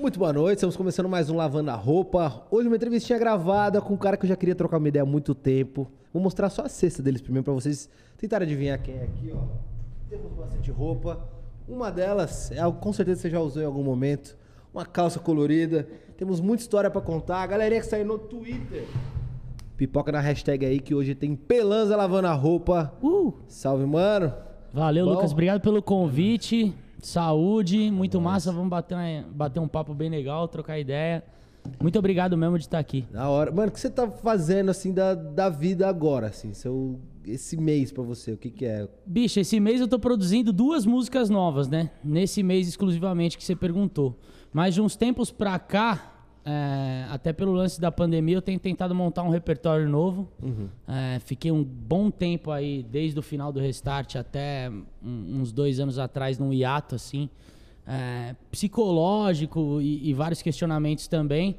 Muito boa noite, estamos começando mais um Lavando a Roupa. Hoje uma entrevistinha gravada com um cara que eu já queria trocar uma ideia há muito tempo. Vou mostrar só a cesta deles primeiro pra vocês tentarem adivinhar quem é aqui, ó. Temos bastante roupa. Uma delas, é algo com certeza você já usou em algum momento. Uma calça colorida. Temos muita história pra contar. A galerinha que saiu no Twitter. Pipoca na hashtag aí que hoje tem Pelanza lavando a roupa. Uh! Salve, mano. Valeu, Bom. Lucas. Obrigado pelo convite. Saúde, muito massa. Vamos bater, uma- bater um papo bem legal, trocar ideia. Muito obrigado mesmo de estar aqui. Da hora. Mano, o que você tá fazendo, assim, da, da vida agora, assim? Seu, esse mês pra você, o que que é? Bicho, esse mês eu tô produzindo duas músicas novas, né? Nesse mês exclusivamente que você perguntou. Mas de uns tempos pra cá, é, até pelo lance da pandemia, eu tenho tentado montar um repertório novo. É, fiquei um bom tempo aí, desde o final do Restart até uns dois anos atrás, num hiato, assim. é, psicológico e, e vários questionamentos também.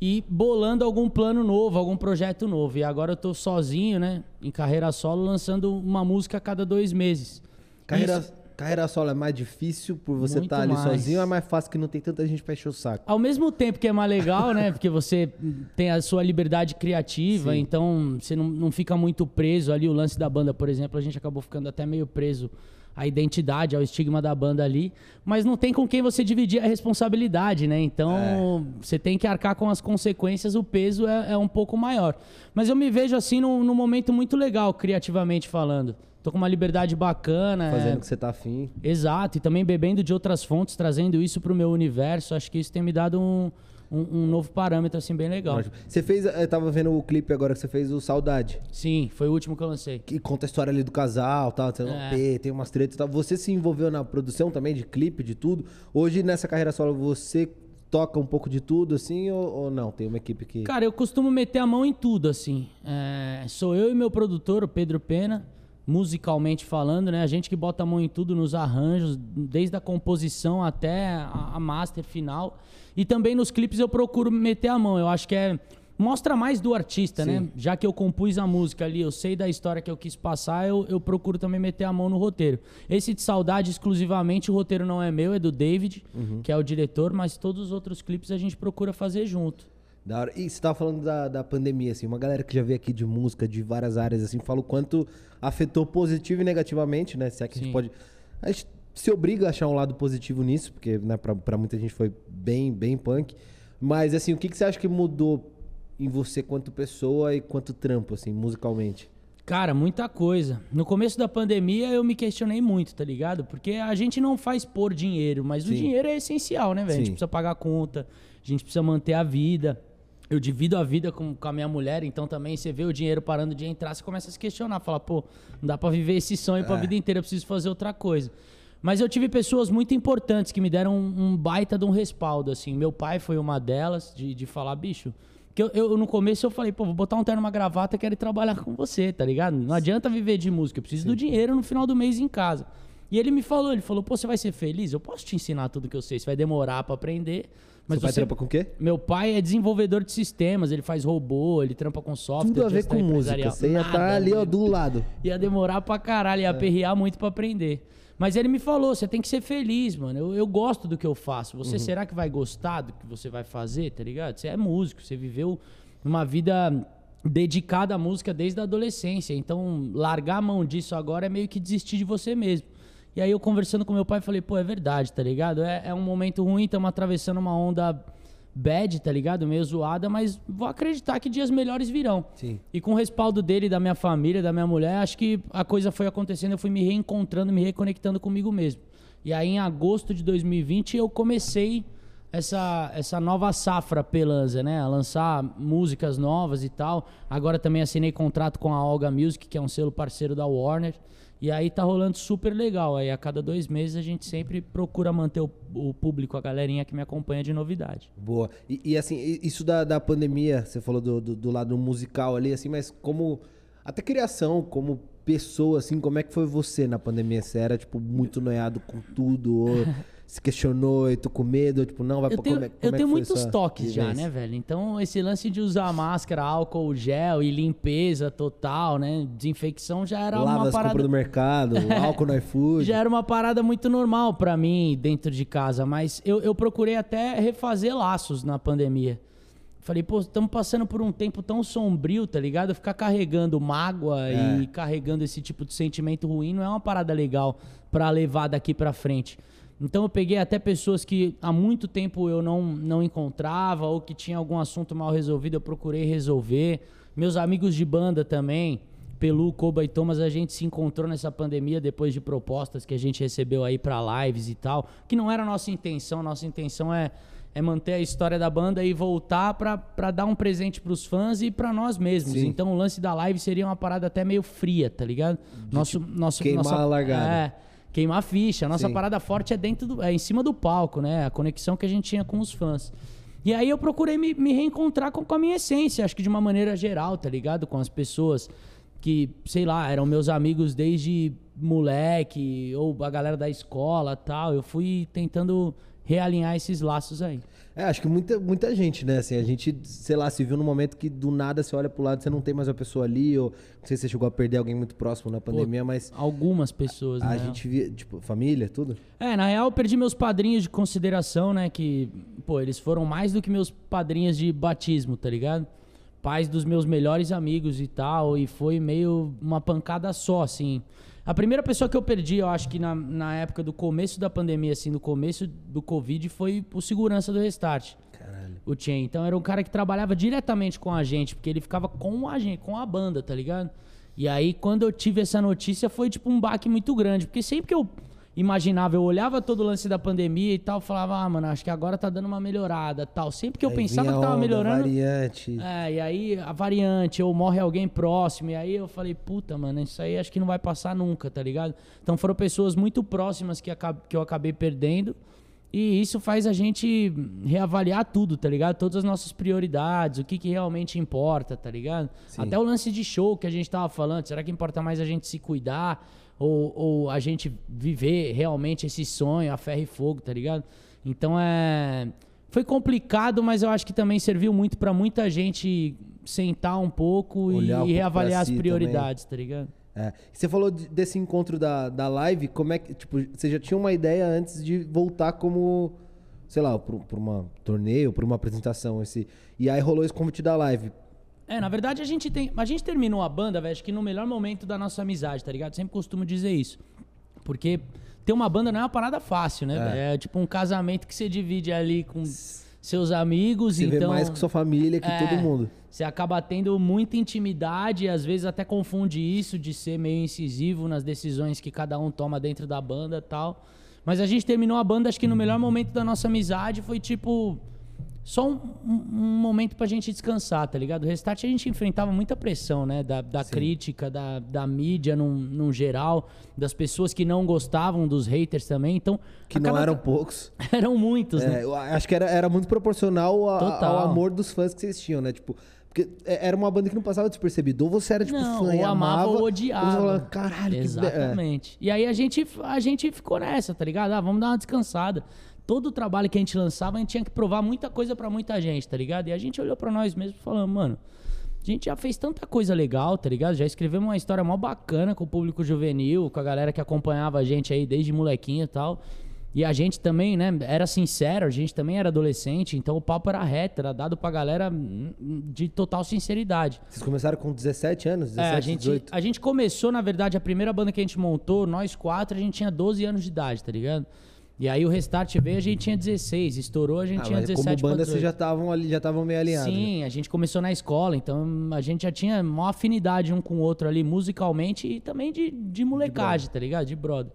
E bolando algum plano novo, algum projeto novo. E agora eu tô sozinho, né? Em carreira solo, lançando uma música a cada dois meses. Carreira, Isso- carreira solo é mais difícil por você estar ali mais. sozinho é mais fácil que não tem tanta gente pra encher o saco? Ao mesmo tempo que é mais legal, né? Porque você tem a sua liberdade criativa, Sim. então você não, não fica muito preso ali. O lance da banda, por exemplo, a gente acabou ficando até meio preso à identidade, ao estigma da banda ali. Mas não tem com quem você dividir a responsabilidade, né? Então você tem que arcar com as consequências, o peso é, é um pouco maior. Mas eu me vejo assim num, num momento muito legal, criativamente falando. Tô com uma liberdade bacana. Fazendo é, o que você tá afim. Exato, e também bebendo de outras fontes, trazendo isso pro meu universo. Acho que isso tem me dado um, um, um novo parâmetro, assim, bem legal. Ótimo. Você fez, eu tava vendo o clipe agora que você fez o Saudade. Sim, foi o último que eu lancei. Que conta a história ali do casal, tal, tem, É. Tem umas tretas e tal. Você se envolveu na produção também de clipe, de tudo. Hoje, nessa carreira solo, você toca um pouco de tudo, assim, ou, ou não? Tem uma equipe que. Cara, eu costumo meter a mão em tudo, assim. É, sou eu e meu produtor, o Pedro Pena, musicalmente falando, né? A gente que bota a mão em tudo nos arranjos, desde a composição até a, master final. E também nos clipes eu procuro meter a mão. Eu acho que é. Mostra mais do artista, Sim. né? Já que eu compus a música ali, eu sei da história que eu quis passar, eu, eu procuro também meter a mão no roteiro. Esse de saudade, exclusivamente, o roteiro não é meu, é do David, que é o diretor, mas todos os outros clipes a gente procura fazer junto. Da hora. E você tava falando da, da pandemia, assim, uma galera que já veio aqui de música, de várias áreas, assim, fala o quanto afetou positivo e negativamente, né? Se é que a gente Sim. pode. A gente se obriga a achar um lado positivo nisso, porque, né, pra, pra muita gente foi bem, bem punk. Mas, assim, o que, que você acha que mudou em você quanto pessoa e quanto trampo, assim, musicalmente? Cara, muita coisa. No começo da pandemia eu me questionei muito, tá ligado? Porque a gente não faz por dinheiro, mas o Sim. dinheiro é essencial, né, velho? A gente Sim. precisa pagar a conta, a gente precisa manter a vida. Eu divido a vida com, com a minha mulher, então também você vê o dinheiro parando de entrar, você começa a se questionar, fala, pô, não dá pra viver esse sonho É. vida inteira, eu preciso fazer outra coisa. Mas eu tive pessoas muito importantes que me deram um, um baita de um respaldo, assim. Meu pai foi uma delas, de, de falar, bicho. Que eu, eu, no começo eu falei, pô, vou botar um terno uma gravata e quero ir trabalhar com você, tá ligado? Não adianta viver de música, eu preciso do dinheiro no final do mês em casa. E ele me falou, ele falou, pô, você vai ser feliz? Eu posso te ensinar tudo que eu sei, você vai demorar pra aprender. Mas Seu pai você... trampa com o quê? Meu pai é desenvolvedor de sistemas, ele faz robô, ele trampa com software. Tudo a ver com música. Você ia estar ali, ó, do lado. Ia demorar pra caralho, É. ia aperrear muito pra aprender. Mas ele me falou, você tem que ser feliz, mano. Eu, eu gosto do que eu faço. Você Uhum. será que vai gostar do que você vai fazer, tá ligado? Você é músico, você viveu uma vida dedicada à música desde a adolescência. Então, largar a mão disso agora é meio que desistir de você mesmo. E aí eu conversando com meu pai, falei, pô, é verdade, tá ligado? É, é um momento ruim, estamos atravessando uma onda bad, tá ligado? Meio zoada, mas vou acreditar que dias melhores virão. Sim. E com o respaldo dele, da minha família, da minha mulher, acho que a coisa foi acontecendo, eu fui me reencontrando, me reconectando comigo mesmo. E aí, em agosto de 2020, eu comecei essa, essa nova safra Pelanza, né? A lançar músicas novas e tal. Agora também assinei contrato com a Olga Music, que é um selo parceiro da Warner. E aí tá rolando super legal. Aí a cada dois meses a gente sempre procura manter o, o público, a galerinha que me acompanha de novidade. Boa. E, e, assim, isso da, da pandemia, você falou do, do, do lado musical ali, assim, mas como. Até criação, como pessoa, assim, como é que foi você na pandemia? Você era, tipo, muito noiado com tudo? Ou se questionou e tu com medo, tipo, não, vai Eu pra tenho, como é, eu como é tenho muitos toques já, né, velho? Então, esse lance de usar máscara, álcool, gel e limpeza total, né? Desinfecção já era Lava uma parada. do mercado, álcool no iFood. Já era uma parada muito normal pra mim dentro de casa, mas eu, eu procurei até refazer laços na pandemia. Falei, pô, estamos passando por um tempo tão sombrio, tá ligado? Ficar carregando mágoa É. e carregando esse tipo de sentimento ruim não é uma parada legal pra levar daqui pra frente. Então eu peguei até pessoas que há muito tempo eu não, não encontrava ou que tinha algum assunto mal resolvido, eu procurei resolver. Meus amigos de banda também, Pelu, Koba e Thomas, a gente se encontrou nessa pandemia depois de propostas que a gente recebeu aí pra lives e tal, que não era a nossa intenção, nossa intenção é, é manter a história da banda e voltar pra, pra dar um presente pros fãs e pra nós mesmos. Sim. Então o lance da live seria uma parada até meio fria, tá ligado? Nosso, nosso, queimar nossa, a largada. É, queimar ficha. A nossa Sim. parada forte é dentro do, é em cima do palco, né? A conexão que a gente tinha com os fãs. E aí eu procurei me, me reencontrar com, com a minha essência, acho que de uma maneira geral, tá ligado? Com as pessoas que, sei lá, eram meus amigos desde moleque, ou a galera da escola tal. Eu fui tentando realinhar esses laços aí. É, acho que muita, muita gente, né? Assim, a gente, sei lá, se viu num momento que do nada você olha pro lado e você não tem mais a pessoa ali, ou não sei se você chegou a perder alguém muito próximo na pandemia, mas Algumas pessoas, a né? gente via, tipo, família, tudo. É, na real eu perdi meus padrinhos de consideração, né? Que, pô, eles foram mais do que meus padrinhos de batismo, tá ligado? Pais dos meus melhores amigos e tal, e foi meio uma pancada só, assim. A primeira pessoa que eu perdi, eu acho que na, na época do começo da pandemia, assim, no começo do Covid, foi o segurança do Restart. Caralho. O Chen. Então era um cara que trabalhava diretamente com a gente, porque ele ficava com a gente, com a banda, tá ligado? E aí, quando eu tive essa notícia, foi tipo um baque muito grande. Porque sempre que eu imaginava, eu olhava todo o lance da pandemia e tal, falava, ah, mano, acho que agora tá dando uma melhorada tal. Sempre que eu Aí pensava que tava onda, melhorando. variante. É, e aí a variante, ou morre alguém próximo, e aí eu falei, puta, mano, isso aí acho que não vai passar nunca, tá ligado? Então foram pessoas muito próximas que, que eu acabei perdendo, e isso faz a gente reavaliar tudo, tá ligado? Todas as nossas prioridades, o que, que realmente importa, tá ligado? Sim. Até o lance de show que a gente tava falando, será que importa mais a gente se cuidar, ou, ou a gente viver realmente esse sonho, a ferro e fogo, tá ligado? Então é. Foi complicado, mas eu acho que também serviu muito pra muita gente sentar um pouco Olhar e reavaliar pra as si prioridades, tá ligado? É. Você falou de- desse encontro da, da live, como é que, tipo, você já tinha uma ideia antes de voltar como, sei lá, por, por uma torneio, por uma apresentação, esse, e aí rolou esse convite da live. É, na verdade a gente tem. A gente terminou a banda, velho, acho que no melhor momento da nossa amizade, tá ligado? Sempre costumo dizer isso. Porque ter uma banda não é uma parada fácil, né? velho? É, tipo um casamento que você divide ali com seus amigos, Você então. vê mais com sua família que É, todo mundo. Você acaba tendo muita intimidade e às vezes até confunde isso de ser meio incisivo nas decisões que cada um toma dentro da banda e tal. Mas a gente terminou a banda, acho que no melhor momento da nossa amizade foi tipo. Só um, um- momento pra gente descansar, tá ligado? O Restart a gente enfrentava muita pressão, né? Da, da crítica, da, da mídia num, num geral, das pessoas que não gostavam, dos haters também. Então. Que não cada- eram poucos. eram muitos, né? É, eu acho que era, era muito proporcional a- ao amor dos fãs que vocês tinham, né? Tipo, porque é- era uma banda que não passava despercebido. Ou você era, tipo, Não, fã e ou amava amava, ou Ou odiava. você falava, caralho, que... é." Exatamente. E aí a gente, a gente ficou nessa, tá ligado? Ah, vamos dar uma descansada. Todo o trabalho que a gente lançava, a gente tinha que provar muita coisa pra muita gente, tá ligado? E a gente olhou pra nós mesmos e falou, mano, a gente já fez tanta coisa legal, tá ligado? Já escrevemos uma história mó bacana com o público juvenil, com a galera que acompanhava a gente aí desde molequinho e tal. E a gente também, né, era sincero, a gente também era adolescente, então o papo era reto, era dado pra galera hum, de total sinceridade. Vocês começaram com 17 anos? 17, É, a gente, 18? a gente começou, na verdade, a primeira banda que a gente montou, nós quatro, a gente tinha 12 anos de idade, tá ligado? E aí o Restart veio, a gente tinha 16. Estourou, a gente Ah, tinha mas 17 como banda vocês 18. já estavam ali, já estavam meio alinhados. né? Sim, a gente começou na escola, então a gente já tinha uma afinidade um com o outro ali, musicalmente e também de, de molecagem, tá ligado? De brother.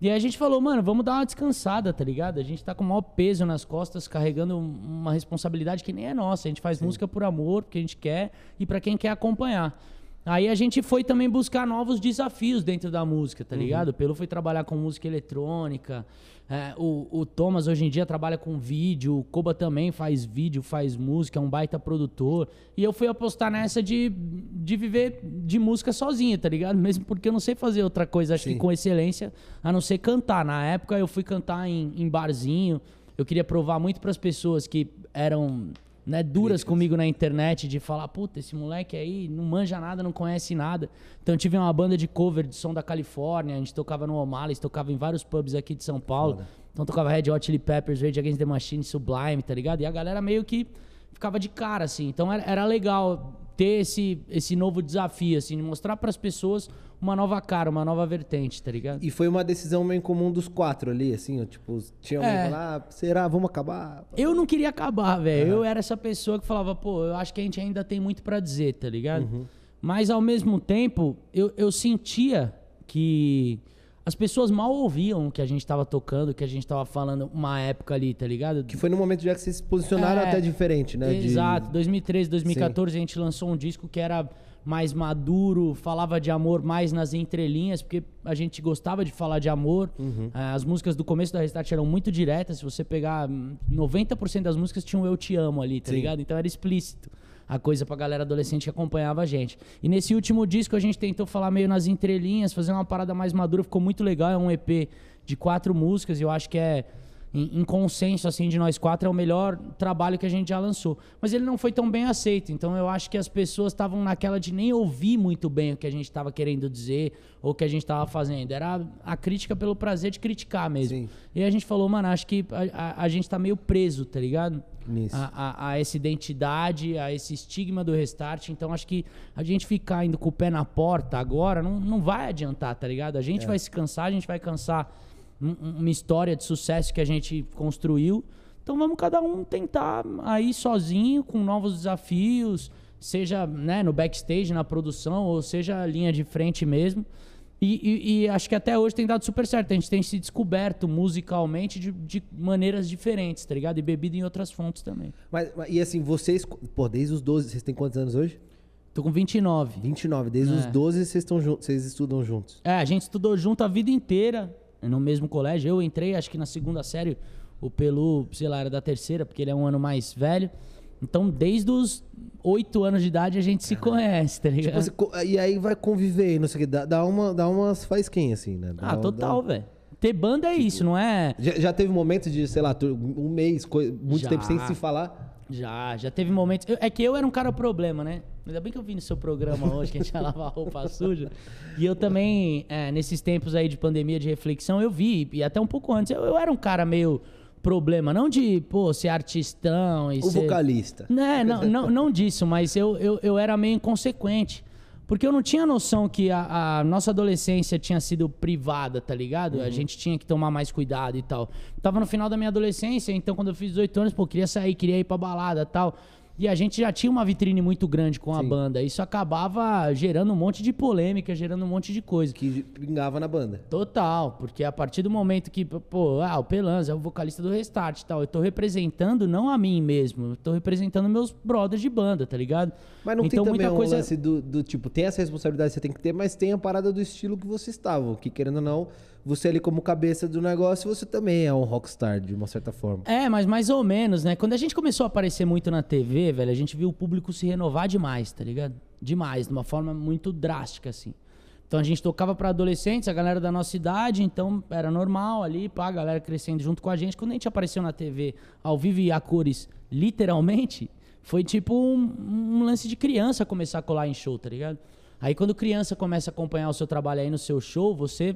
E aí a gente falou, mano, vamos dar uma descansada, tá ligado? A gente tá com o maior peso nas costas, carregando um- uma responsabilidade que nem é nossa. A gente faz música por amor, porque a gente quer e pra quem quer acompanhar. Aí a gente foi também buscar novos desafios dentro da música, tá ligado? O Pelo foi trabalhar com música eletrônica. É, o, o Thomas hoje em dia trabalha com vídeo. O Koba também faz vídeo, faz música, é um baita produtor. E eu fui apostar nessa de, de viver de música sozinho, tá ligado? Mesmo porque eu não sei fazer outra coisa, acho Sim. que com excelência, a não ser cantar. Na época eu fui cantar em, em barzinho. Eu queria provar muito para as pessoas que eram né, duras comigo na internet de falar, puta, esse moleque aí não manja nada, não conhece nada. Então eu tive uma banda de cover de som da Califórnia, a gente tocava no O'Malley's, tocava em vários pubs aqui de São Paulo. Foda. Então tocava Red Hot Chili Peppers, Rage Against the Machine, Sublime, tá ligado? E a galera meio que ficava de cara, assim. Então era, era legal ter esse, esse novo desafio, assim, de mostrar para as pessoas uma nova cara, uma nova vertente, tá ligado? E foi uma decisão meio comum dos quatro ali, assim, ó, tipo, tinha alguém É. falava, ah, será, vamos acabar? Eu não queria acabar, velho. Eu era essa pessoa que falava, pô, eu acho que a gente ainda tem muito pra dizer, tá ligado? Mas ao mesmo tempo, eu, eu sentia que as pessoas mal ouviam o que a gente tava tocando, o que a gente tava falando uma época ali, tá ligado? Que foi no momento já que vocês se posicionaram É, até diferente, né? de- Exato. 2013, 2014 a gente lançou um disco que era mais maduro, falava de amor mais nas entrelinhas, porque a gente gostava de falar de amor. Uhum. Ah, As músicas do começo da Restart eram muito diretas. Se você pegar hum, 90% das músicas tinham Eu Te Amo ali, tá Sim. ligado? Então era explícito a coisa pra galera adolescente que acompanhava a gente. E nesse último disco a gente tentou falar meio nas entrelinhas, fazer uma parada mais madura, ficou muito legal. É um EP de quatro músicas e eu acho que é em, consenso assim de nós quatro é o melhor trabalho que a gente já lançou. Mas ele não foi tão bem aceito, então eu acho que as pessoas estavam naquela de nem ouvir muito bem o que a gente estava querendo dizer ou o que a gente estava fazendo. Era a crítica pelo prazer de criticar mesmo. Sim. E a gente falou, mano, acho que a, a- a gente tá meio preso, tá ligado? A, a- a essa identidade, a esse estigma do restart. Então acho que a gente ficar indo com o pé na porta agora não, não vai adiantar, tá ligado? A É. gente vai se cansar, a gente vai cansar um- um- uma história de sucesso que a gente construiu. Então vamos cada um tentar aí sozinho, com novos desafios, seja né, no backstage, na produção, ou seja linha de frente mesmo. E, e- e acho que até hoje tem dado super certo. A gente tem se descoberto musicalmente de, de maneiras diferentes, tá ligado? E bebido em outras fontes também. Mas, mas- e assim, vocês, pô, desde os 12, vocês têm quantos anos hoje? Tô com 29. 29, desde os É. 12 vocês estão vocês estudam juntos. É, a gente estudou junto a vida inteira, no mesmo colégio. Eu entrei, acho que na segunda série, o Pelu, sei lá, era da terceira, porque ele é um ano mais velho. Então, desde os oito anos de idade, a gente se conhece, tá ligado? Tipo, você co- e aí vai conviver, não sei o que, dá, dá, uma, dá umas faisquinhas, assim, né? Dá- ah, total, dá- velho. Ter banda é isso, não é? Já, já teve momentos de, sei lá, um mês, muito Já. tempo sem se falar. Já, já teve momentos. eu- é que eu era um cara problema, né? Ainda bem que eu vim no seu programa hoje, que a gente ia lavar roupa suja. E eu também, é, nesses tempos aí de pandemia, de reflexão, eu vi, e até um pouco antes, eu, eu era um cara meio problema, não de, pô, ser artistão e O ser... vocalista. Né, não, não, não disso, mas eu, eu, eu era meio inconsequente. Porque eu não tinha noção que a, a nossa adolescência tinha sido privada, tá ligado? A gente tinha que tomar mais cuidado e tal. Tava no final da minha adolescência, então quando eu fiz 18 anos, pô, queria sair, queria ir pra balada e tal. E a gente já tinha uma vitrine muito grande com a Sim. banda. Isso acabava gerando um monte de polêmica, gerando um monte de coisa. Que pingava na banda. Total, porque a partir do momento que, pô, ah, o Pelanza é o vocalista do Restart e tal, eu tô representando não a mim mesmo, eu tô representando meus brothers de banda, tá ligado? Mas não então, tem também muita um coisa... lance do, do tipo, tem essa responsabilidade que você tem que ter, mas tem a parada do estilo que você estava. Que querendo ou não, você ali como cabeça do negócio, você também é um rockstar, de uma certa forma. É, mas mais ou menos, né? Quando a gente começou a aparecer muito na TV, velho, a gente viu o público se renovar demais, tá ligado? Demais, de uma forma muito drástica, assim. Então a gente tocava pra adolescentes, a galera da nossa idade, então era normal ali, pá, a galera crescendo junto com a gente. Quando a gente apareceu na TV ao vivo e a cores, literalmente, foi tipo um, um lance de criança começar a colar em show, tá ligado? Aí quando criança começa a acompanhar o seu trabalho aí no seu show, você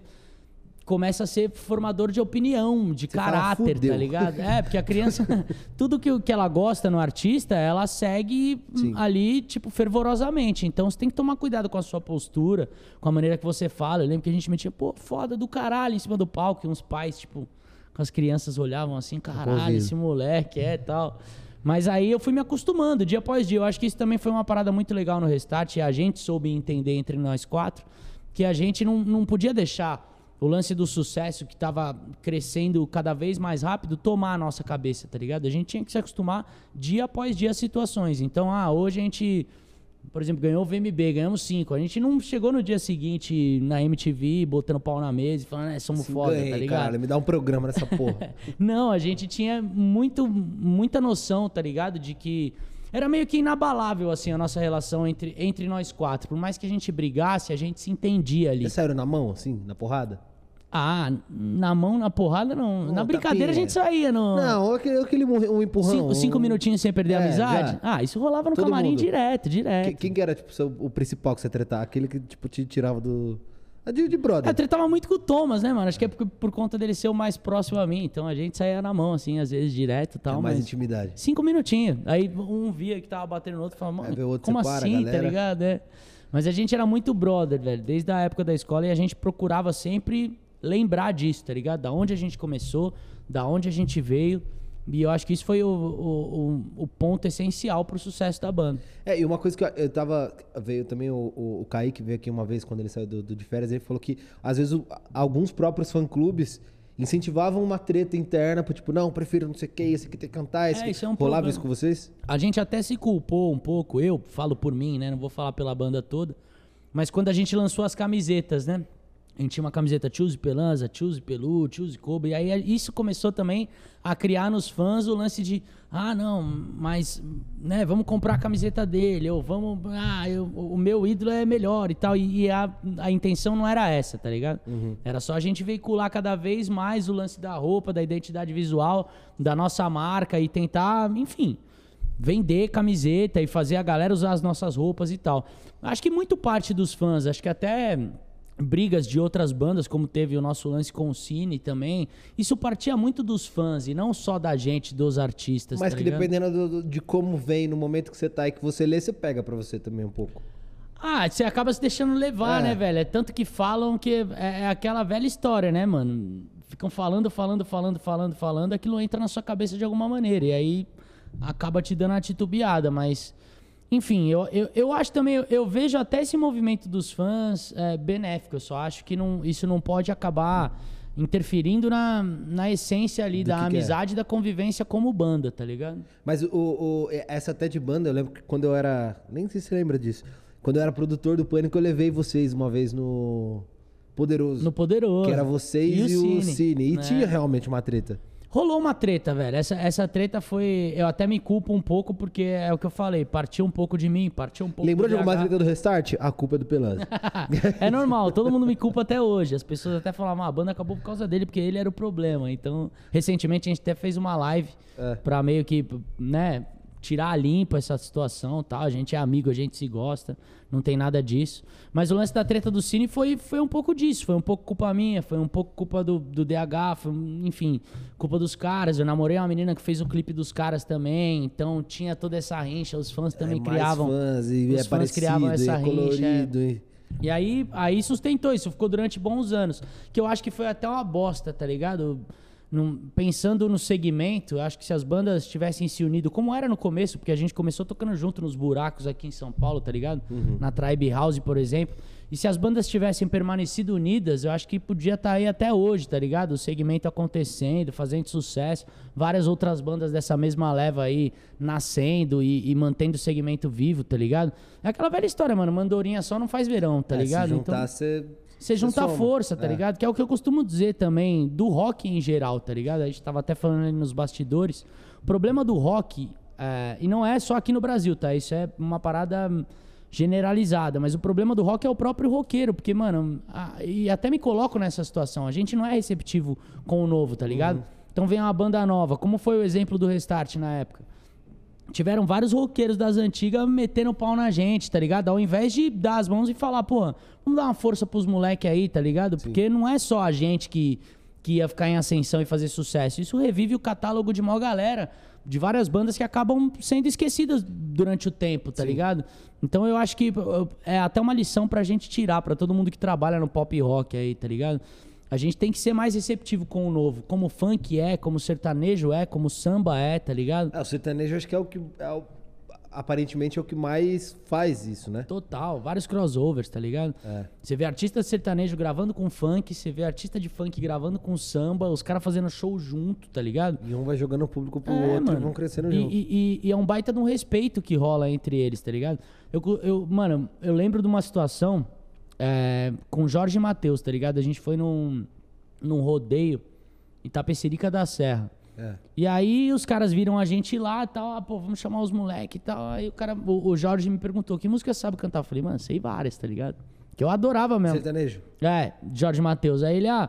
começa a ser formador de opinião, de fala, caráter, "Fudeu". tá ligado? É, porque a criança, tudo que, que ela gosta no artista, ela segue Sim. ali, tipo, fervorosamente. Então você tem que tomar cuidado com a sua postura, com a maneira que você fala. Eu lembro que a gente metia, pô, foda do caralho em cima do palco, e uns pais, tipo, com as crianças olhavam assim, caralho, esse moleque é tal. Mas aí eu fui me acostumando, dia após dia. Eu acho que isso também foi uma parada muito legal no Restart, e a gente soube entender entre nós quatro, que a gente não, não podia deixar o lance do sucesso que tava crescendo cada vez mais rápido tomar a nossa cabeça, tá ligado? A gente tinha que se acostumar dia após dia às situações. Então, ah, hoje a gente Por exemplo, ganhou o VMB, ganhamos cinco. A gente não chegou no dia seguinte na MTV, botando pau na mesa e falando, é, somos Sim, foda, ganhei, tá ligado? Caralho, me dá um programa nessa porra. Não, a gente tinha muito, muita noção, tá ligado? De que era meio que inabalável, assim, a nossa relação entre, entre nós quatro. Por mais que a gente brigasse, a gente se entendia ali. Eles saíram na mão, assim, na porrada? Ah, na mão, na porrada, não. Não, na brincadeira a gente saía no... Não, aquele, aquele um empurrão. Cinco, cinco minutinhos sem perder a É, amizade? já. Ah, isso rolava no Todo camarim mundo. direto, direto. Que- Quem que era, tipo, o principal que você tretar? Aquele que, tipo, te tirava do... Ah, De, de brother. Eu tretava muito com o Thomas, né, mano? Acho que é por, por conta dele ser o mais próximo a mim. Então a gente saía na mão, assim, às vezes direto e tal. É mais mas... intimidade. Cinco minutinhos. Aí um via que tava batendo no outro e falava, mano, outro como separa a assim, tá galera. ligado? É. Mas a gente era muito brother, velho, desde a época da escola e a gente procurava sempre lembrar disso, tá ligado? Da onde a gente começou, da onde a gente veio. E eu acho que isso foi o, o, o- o ponto essencial pro sucesso da banda. É, e uma coisa que eu, eu tava. Veio também o, o, o Kaique veio aqui uma vez quando ele saiu do, do de férias, ele falou que às vezes o- alguns próprios fã-clubes incentivavam uma treta interna, tipo, não, prefiro não sei o que, esse aqui tem que cantar, esse É, isso é um Rolava isso com vocês? A gente até se culpou um pouco, eu falo por mim, né? Não vou falar pela banda toda. Mas quando a gente lançou as camisetas, né? A gente tinha uma camiseta Choose Pelanza, Choose Pelu, Choose Cobra. E aí isso começou também a criar nos fãs o lance de, ah, não, mas, né, vamos comprar a camiseta dele, ou vamos, ah, eu- o meu ídolo é melhor e tal. E, e a, a intenção não era essa, tá ligado? Era só a gente veicular cada vez mais o lance da roupa, da identidade visual, da nossa marca e tentar, enfim, vender camiseta e fazer a galera usar as nossas roupas e tal. Acho que muito parte dos fãs, acho que até brigas de outras bandas, como teve o nosso lance com o Cine também, isso partia muito dos fãs e não só da gente, dos artistas. Mas tá que ligado? dependendo do- de como vem, no momento que você tá e que você lê, você pega pra você também um pouco. Ah, você acaba se deixando levar, É. né, velho? É tanto que falam que é, é aquela velha história, né, mano? Ficam falando, falando, falando, falando, falando, aquilo entra na sua cabeça de alguma maneira. E aí acaba te dando a titubeada, mas. Enfim, eu, eu, eu acho também, eu, eu vejo até esse movimento dos fãs é, benéfico. Eu só acho que não, isso não pode acabar interferindo na, na essência ali Do da que é. amizade e da convivência como banda, tá ligado? Mas o, o- essa até de banda, eu lembro que quando eu era. Nem sei se você lembra disso. Quando eu era produtor do Pânico, eu levei vocês uma vez no Poderoso. No Poderoso. Que era vocês e, o Cine. E né? tinha realmente uma treta. Rolou uma treta, velho. Essa, essa treta foi. Eu até me culpo um pouco, porque é o que eu falei. Partiu um pouco de mim, partiu um pouco Lembrou de alguma treta do Restart? A culpa é do Pelanza. é normal, todo mundo me culpa até hoje. As pessoas até falavam, ah, a banda acabou por causa dele, porque ele era o problema. Então, recentemente a gente até fez uma live É. pra meio que, né, tirar a limpo essa situação tal. A gente é amigo, a gente se gosta, não tem nada disso. Mas o lance da treta do Cine foi, foi um pouco disso. Foi um pouco culpa minha, foi um pouco culpa do, do DH, foi, enfim, culpa dos caras. Eu namorei uma menina que fez o clipe dos caras também, então tinha toda essa rincha, os fãs também é criavam. fãs e os é fãs parecido, criavam essa é rincha, é. e- E aí, aí sustentou isso, ficou durante bons anos. Que eu acho que foi até uma bosta, tá ligado? Num- pensando no segmento, acho que se as bandas tivessem se unido, como era no começo, porque a gente começou tocando junto nos buracos aqui em São Paulo, tá ligado? Na Tribe House, por exemplo. E se as bandas tivessem permanecido unidas, eu acho que podia estar aí até hoje, tá ligado? O segmento acontecendo, fazendo sucesso. Várias outras bandas dessa mesma leva aí nascendo e, e mantendo o segmento vivo, tá ligado? É aquela velha história, mano. Mandorinha só não faz verão, tá É, ligado? Se Então- juntar, você. junta soma. força, tá É. ligado? Que é o que eu costumo dizer também do rock em geral, tá ligado? A gente tava até falando ali nos bastidores. O problema do rock, é, e não é só aqui no Brasil, tá? Isso é uma parada generalizada, mas o problema do rock é o próprio roqueiro, porque, mano, a- e até me coloco nessa situação, a gente não é receptivo com o novo, tá ligado? Então vem uma banda nova, como foi o exemplo do Restart na época? Tiveram vários roqueiros das antigas metendo o pau na gente, tá ligado? Ao invés de dar as mãos e falar, pô, vamos dar uma força pros moleque aí, tá ligado? Porque não é só a gente que, que ia ficar em ascensão e fazer sucesso. Isso revive o catálogo de maior galera, de várias bandas que acabam sendo esquecidas durante o tempo, tá ligado? Então eu acho que é até uma lição pra gente tirar, pra todo mundo que trabalha no pop rock aí, tá ligado? A gente tem que ser mais receptivo com o novo, como o funk é, como o sertanejo é, como o samba é, tá ligado? É, o sertanejo acho que é o que. É o- aparentemente é o que mais faz isso, né? Total, vários crossovers, tá ligado? É. Você vê artista sertanejo gravando com funk, você vê artista de funk gravando com samba, os caras fazendo show junto, tá ligado? E um vai jogando o público pro É, outro e mano. vão crescendo e, junto. E, e- e é um baita de um respeito que rola entre eles, tá ligado? Eu, eu, mano, eu lembro de uma situação é, com Jorge Matheus, tá ligado? A gente foi num, num rodeio em Tapecerica da Serra. É. E aí os caras viram a gente lá e tal, ah, pô, vamos chamar os moleque e tal. Aí o cara, o, o Jorge me perguntou, que música você sabe cantar? Eu falei, mano, sei várias, tá ligado? Que eu adorava mesmo. Sertanejo? É, Jorge Matheus. Aí ele, ah,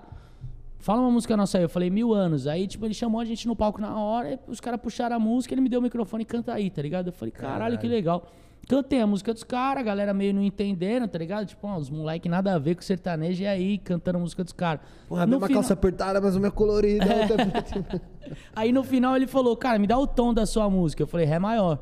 fala uma música nossa aí. Eu falei, mil anos. Aí, tipo, ele chamou a gente no palco na hora, e os caras puxaram a música, ele me deu o microfone e canta aí, tá ligado? Eu falei, caralho, que legal. Cantei a música dos caras, a galera meio não entendendo, tá ligado? Tipo, ó, os moleque nada a ver com sertanejo e aí cantando a música dos caras. Porra, No mesma final- calça apertada, mas uma colorida. É. outra. Aí no final ele falou, cara, me dá o tom da sua música. Eu falei, Ré maior.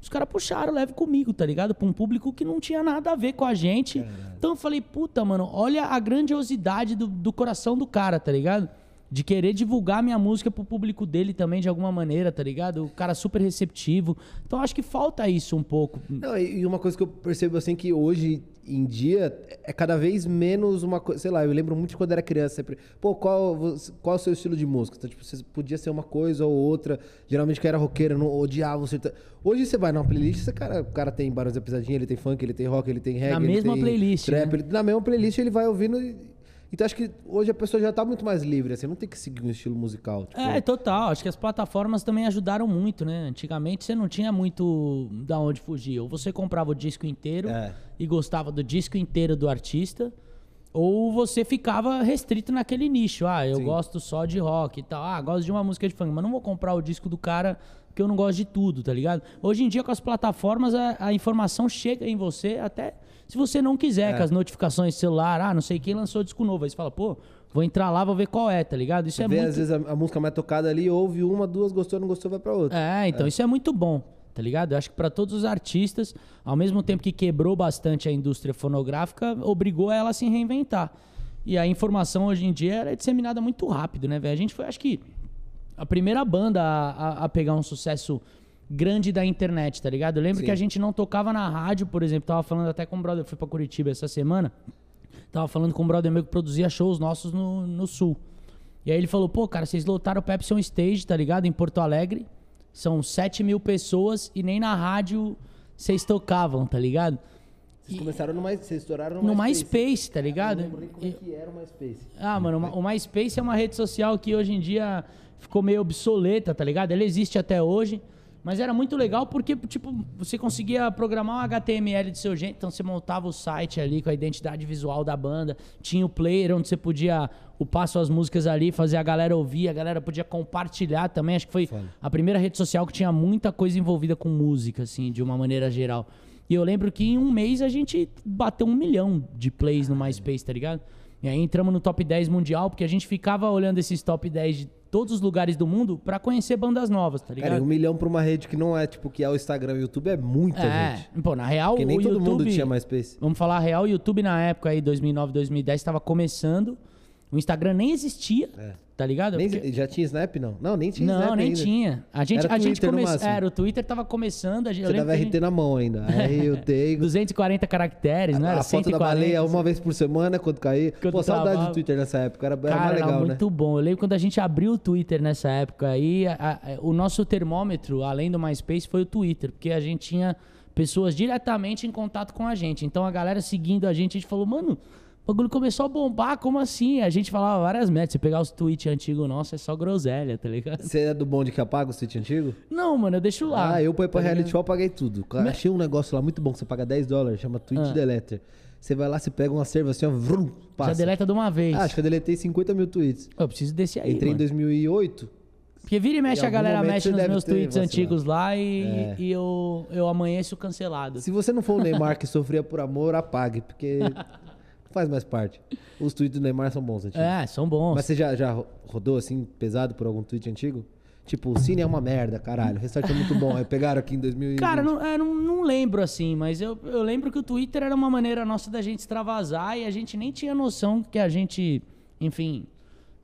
Os caras puxaram, leve comigo, tá ligado? Pra um público que não tinha nada a ver com a gente. Então eu falei, puta, mano, olha a grandiosidade do, do coração do cara, tá ligado? De querer divulgar minha música pro público dele também, de alguma maneira, tá ligado? O cara super receptivo. Então acho que falta isso um pouco. Não, e uma coisa que eu percebo assim que hoje em dia é cada vez menos uma coisa, sei lá, eu lembro muito de quando era criança, sempre, pô, qual, você- qual é o seu estilo de música? Então, tipo, você podia ser uma coisa ou outra. Geralmente quem era roqueiro não odiava o sertão. Hoje você vai numa playlist, você, cara, o cara tem Barões da Pisadinha, ele tem funk, ele tem rock, ele tem reggae, Na mesma playlist, trap, né? ele- na mesma playlist ele vai ouvindo e- então acho que hoje a pessoa já tá muito mais livre, assim, não tem que seguir um estilo musical. Tipo, É, total. Acho que as plataformas também ajudaram muito, né? Antigamente você não tinha muito da onde fugir. Ou você comprava o disco inteiro É. e gostava do disco inteiro do artista, ou você ficava restrito naquele nicho. Ah, eu Sim. gosto só de rock e tal. Ah, gosto de uma música de funk, mas não vou comprar o disco do cara porque eu não gosto de tudo, tá ligado? Hoje em dia, com as plataformas, a, a informação chega em você até se você não quiser, É. com as notificações celular. Ah, não sei quem lançou disco novo. Aí você fala, pô, vou entrar lá, vou ver qual é, tá ligado? Isso é vê muito às vezes a, a música mais tocada ali, ouve uma, duas, gostou, não gostou, vai pra outra. é, então isso é muito bom, tá ligado? Eu acho que pra todos os artistas, ao mesmo tempo que quebrou bastante a indústria fonográfica, obrigou ela a se reinventar. E a informação hoje em dia é disseminada muito rápido, né, velho? A gente foi, acho que, a primeira banda a, a- a pegar um sucesso grande da internet, tá ligado? Eu lembro Sim. que a gente não tocava na rádio, por exemplo, tava falando até com o brother, eu fui pra Curitiba essa semana, tava falando com um brother meu que produzia shows nossos no, no sul. E aí ele falou, pô, cara, vocês lotaram o Pepsi On Stage, tá ligado? Em Porto Alegre. São 7 mil pessoas e nem na rádio vocês tocavam, tá ligado? Vocês começaram no mais, vocês estouraram no, No MySpace. MySpace, tá Eu ligado? não lembro nem como é que era o MySpace. Ah, mano, o o MySpace é uma rede social que hoje em dia ficou meio obsoleta, tá ligado? Ele existe até hoje, mas era muito legal porque, tipo, você conseguia programar um HTML do seu jeito, então você montava o site ali com a identidade visual da banda, tinha o player onde você podia upar suas músicas ali, fazer a galera ouvir, a galera podia compartilhar também, acho que foi a primeira rede social que tinha muita coisa envolvida com música, assim, de uma maneira geral. E eu lembro que em um mês a gente bateu um milhão de plays no MySpace, tá ligado? E aí entramos no top 10 mundial, porque a gente ficava olhando esses top 10 de todos os lugares do mundo pra conhecer bandas novas, tá ligado? Cara, um milhão pra uma rede que não é, tipo, que é o Instagram e o YouTube é muita é, gente. pô, na real, Porque nem todo YouTube, mundo tinha MySpace. Vamos falar a real, o YouTube na época aí, 2009, 2010, estava começando. O Instagram nem existia, É. tá ligado? Nem- Porque- Já tinha Snap, não? Não, nem tinha Snap Não, nem ainda. tinha. A gente, Era a gente começou. Era, o Twitter tava começando. A gente, Você dava RT na mão ainda. Aí eu tenho... 240 caracteres, não era? a foto da 140. baleia uma vez por semana quando caía. Quando Pô, saudade travava. do Twitter nessa época. Era, era Cara, mais legal, era né? muito bom. Eu lembro quando a gente abriu o Twitter nessa época aí, a- a- o nosso termômetro, além do MySpace, foi o Twitter, porque a gente tinha pessoas diretamente em contato com a gente. Então a galera seguindo a gente, a gente falou, mano, o bagulho começou a bombar, como assim? A gente falava várias metas. Você pegar os tweets antigos nossos, é só groselha, tá ligado? Você é do bonde que apaga o sítio antigo? Não, mano, eu deixo lá. Ah, eu fui pra tá reality ligado? show, apaguei tudo. Cara, Achei um negócio lá muito bom, que você paga 10 dólares, chama Twitch Ah. Deleter. Você vai lá, você pega uma serva assim, ó, vrum, passa. Já deleta de uma vez. Ah, acho que eu deletei 50 mil tweets. Eu preciso desse aí, Entrei em mano. 2008. Porque vira e mexe Em a galera mexe nos meus tweets vacilado. antigos lá e, É. e eu, eu amanheço cancelado. Se você não for o Neymar que sofria por amor, apague, porque faz mais parte. Os tweets do Neymar são bons, antigos. É, são bons. Mas você já, já rodou assim, pesado por algum tweet antigo? Tipo, o Cine é uma merda, caralho. O Restart é muito bom. Aí pegaram aqui em 2020. Cara, não, é, não, não lembro assim, mas eu, eu lembro que o Twitter era uma maneira nossa da gente extravasar e a gente nem tinha noção que a gente, enfim,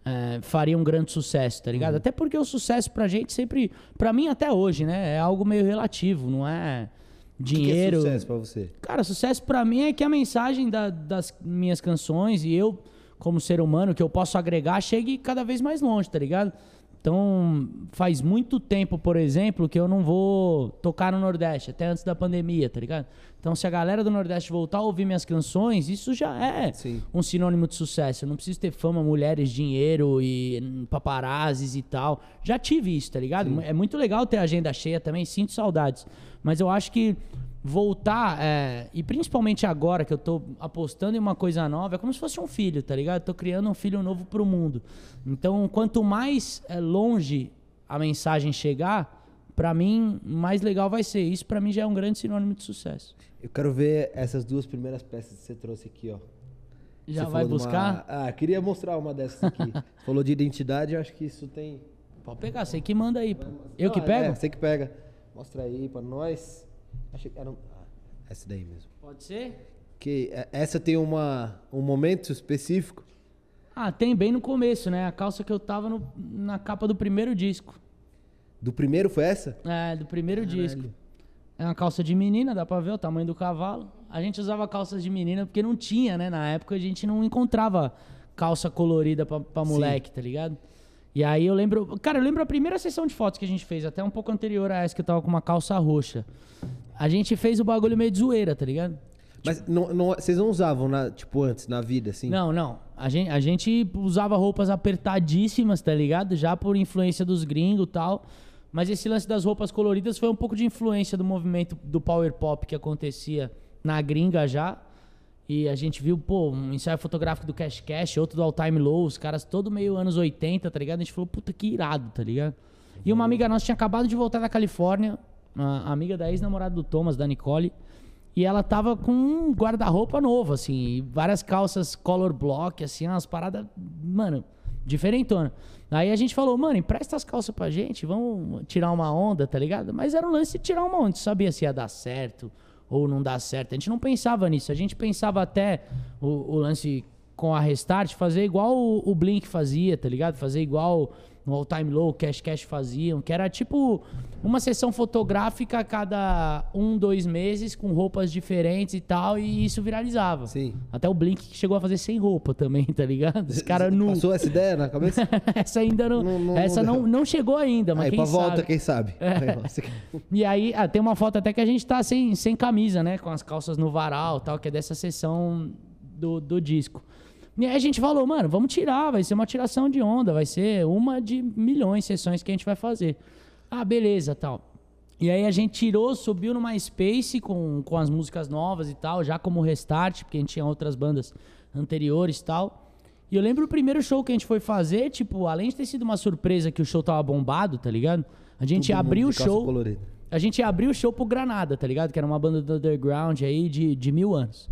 é, faria um grande sucesso, tá Uhum. ligado? Até porque o sucesso pra gente sempre, pra mim até hoje, né, é algo meio relativo, não é O que é dinheiro. sucesso pra você? Cara, sucesso pra mim é que a mensagem da- das minhas canções e eu, como ser humano, que eu posso agregar, chegue cada vez mais longe, tá ligado? Então, faz muito tempo, por exemplo, que eu não vou tocar no Nordeste, até antes da pandemia, tá ligado? Então, se a galera do Nordeste voltar a ouvir minhas canções, isso já é Sim. um sinônimo de sucesso. Eu não preciso ter fama, mulheres, dinheiro e paparazzis e tal. Já tive isso, tá ligado? É muito legal ter agenda cheia também, sinto saudades. Mas eu acho que voltar, é, e principalmente agora que eu tô apostando em uma coisa nova, é como se fosse um filho, tá ligado? Eu tô criando um filho novo pro mundo. Então, quanto mais é, longe a mensagem chegar, pra mim, mais legal vai ser. Isso pra mim já é um grande sinônimo de sucesso. Eu quero ver essas duas primeiras peças que você trouxe aqui, ó. Já Você vai de uma- buscar? Ah, queria mostrar uma dessas aqui. Falou de identidade, eu acho que isso tem. Pode pegar, você que manda aí. pô. Eu que Não, pego? É, você que pega. Mostra aí pra nós. Achei que era um... ah, essa daí mesmo. Pode ser? Que é, essa tem uma, um momento específico. Ah, tem bem no começo, né? A calça que eu tava no- na capa do primeiro disco. Do primeiro foi essa? É, do primeiro disco. É uma calça de menina, dá pra ver o tamanho do cavalo. A gente usava calças de menina porque não tinha, né? Na época a gente não encontrava calça colorida pra, pra moleque, tá ligado? E aí eu lembro. Cara, eu lembro a primeira sessão de fotos que a gente fez, até um pouco anterior a essa que eu tava com uma calça roxa. A gente fez o bagulho meio de zoeira, tá ligado? Mas não, não- vocês não usavam, na, tipo, antes, na vida, assim? Não, não. A gente, a gente usava roupas apertadíssimas, tá ligado? Já por influência dos gringos e tal. Mas esse lance das roupas coloridas foi um pouco de influência do movimento do power pop que acontecia na gringa já. E a gente viu, pô, um ensaio fotográfico do Cash Cash, outro do All Time Low, os caras todo meio anos 80, tá ligado? A gente falou, puta que irado, tá ligado? E uma amiga nossa tinha acabado de voltar da Califórnia, amiga da ex-namorada do Thomas, da Nicole. E ela tava com um guarda-roupa novo, assim, e várias calças color block, assim, umas paradas, mano, diferentona. Aí a gente falou, mano, empresta as calças pra gente, vamos tirar uma onda, tá ligado? Mas era um lance de tirar uma onda, sabia se ia dar certo ou não dar certo. A gente não pensava nisso, a gente pensava até o, o lance com a Restart fazer igual o, o Blink fazia, tá ligado? Fazer igual no All Time Low, Cash Cash faziam, que era tipo uma sessão fotográfica a cada um, dois meses, com roupas diferentes e tal, e isso viralizava. Sim. Até o Blink que chegou a fazer sem roupa também, tá ligado? Os caras não. Passou essa ideia na cabeça? essa ainda não. Não- não- essa não não, chegou ainda, mas Aí, quem pra sabe. volta, quem sabe? É. E aí, ah, tem uma foto até que a gente tá sem, sem camisa, né? Com as calças no varal e tal, que é dessa sessão do, do disco. E aí a gente falou, mano, vamos tirar, vai ser uma tiração de onda, vai ser uma de milhões de sessões que a gente vai fazer. Ah, beleza, tal. E aí a gente tirou, subiu no MySpace com, com as músicas novas e tal, já como restart, porque a gente tinha outras bandas anteriores e tal. E eu lembro o primeiro show que a gente foi fazer, tipo, além de ter sido uma surpresa que o show tava bombado, tá ligado? A gente Todo abriu o show. colorida. A gente abriu o show pro Granada, tá ligado? Que era uma banda do underground aí de, de mil anos.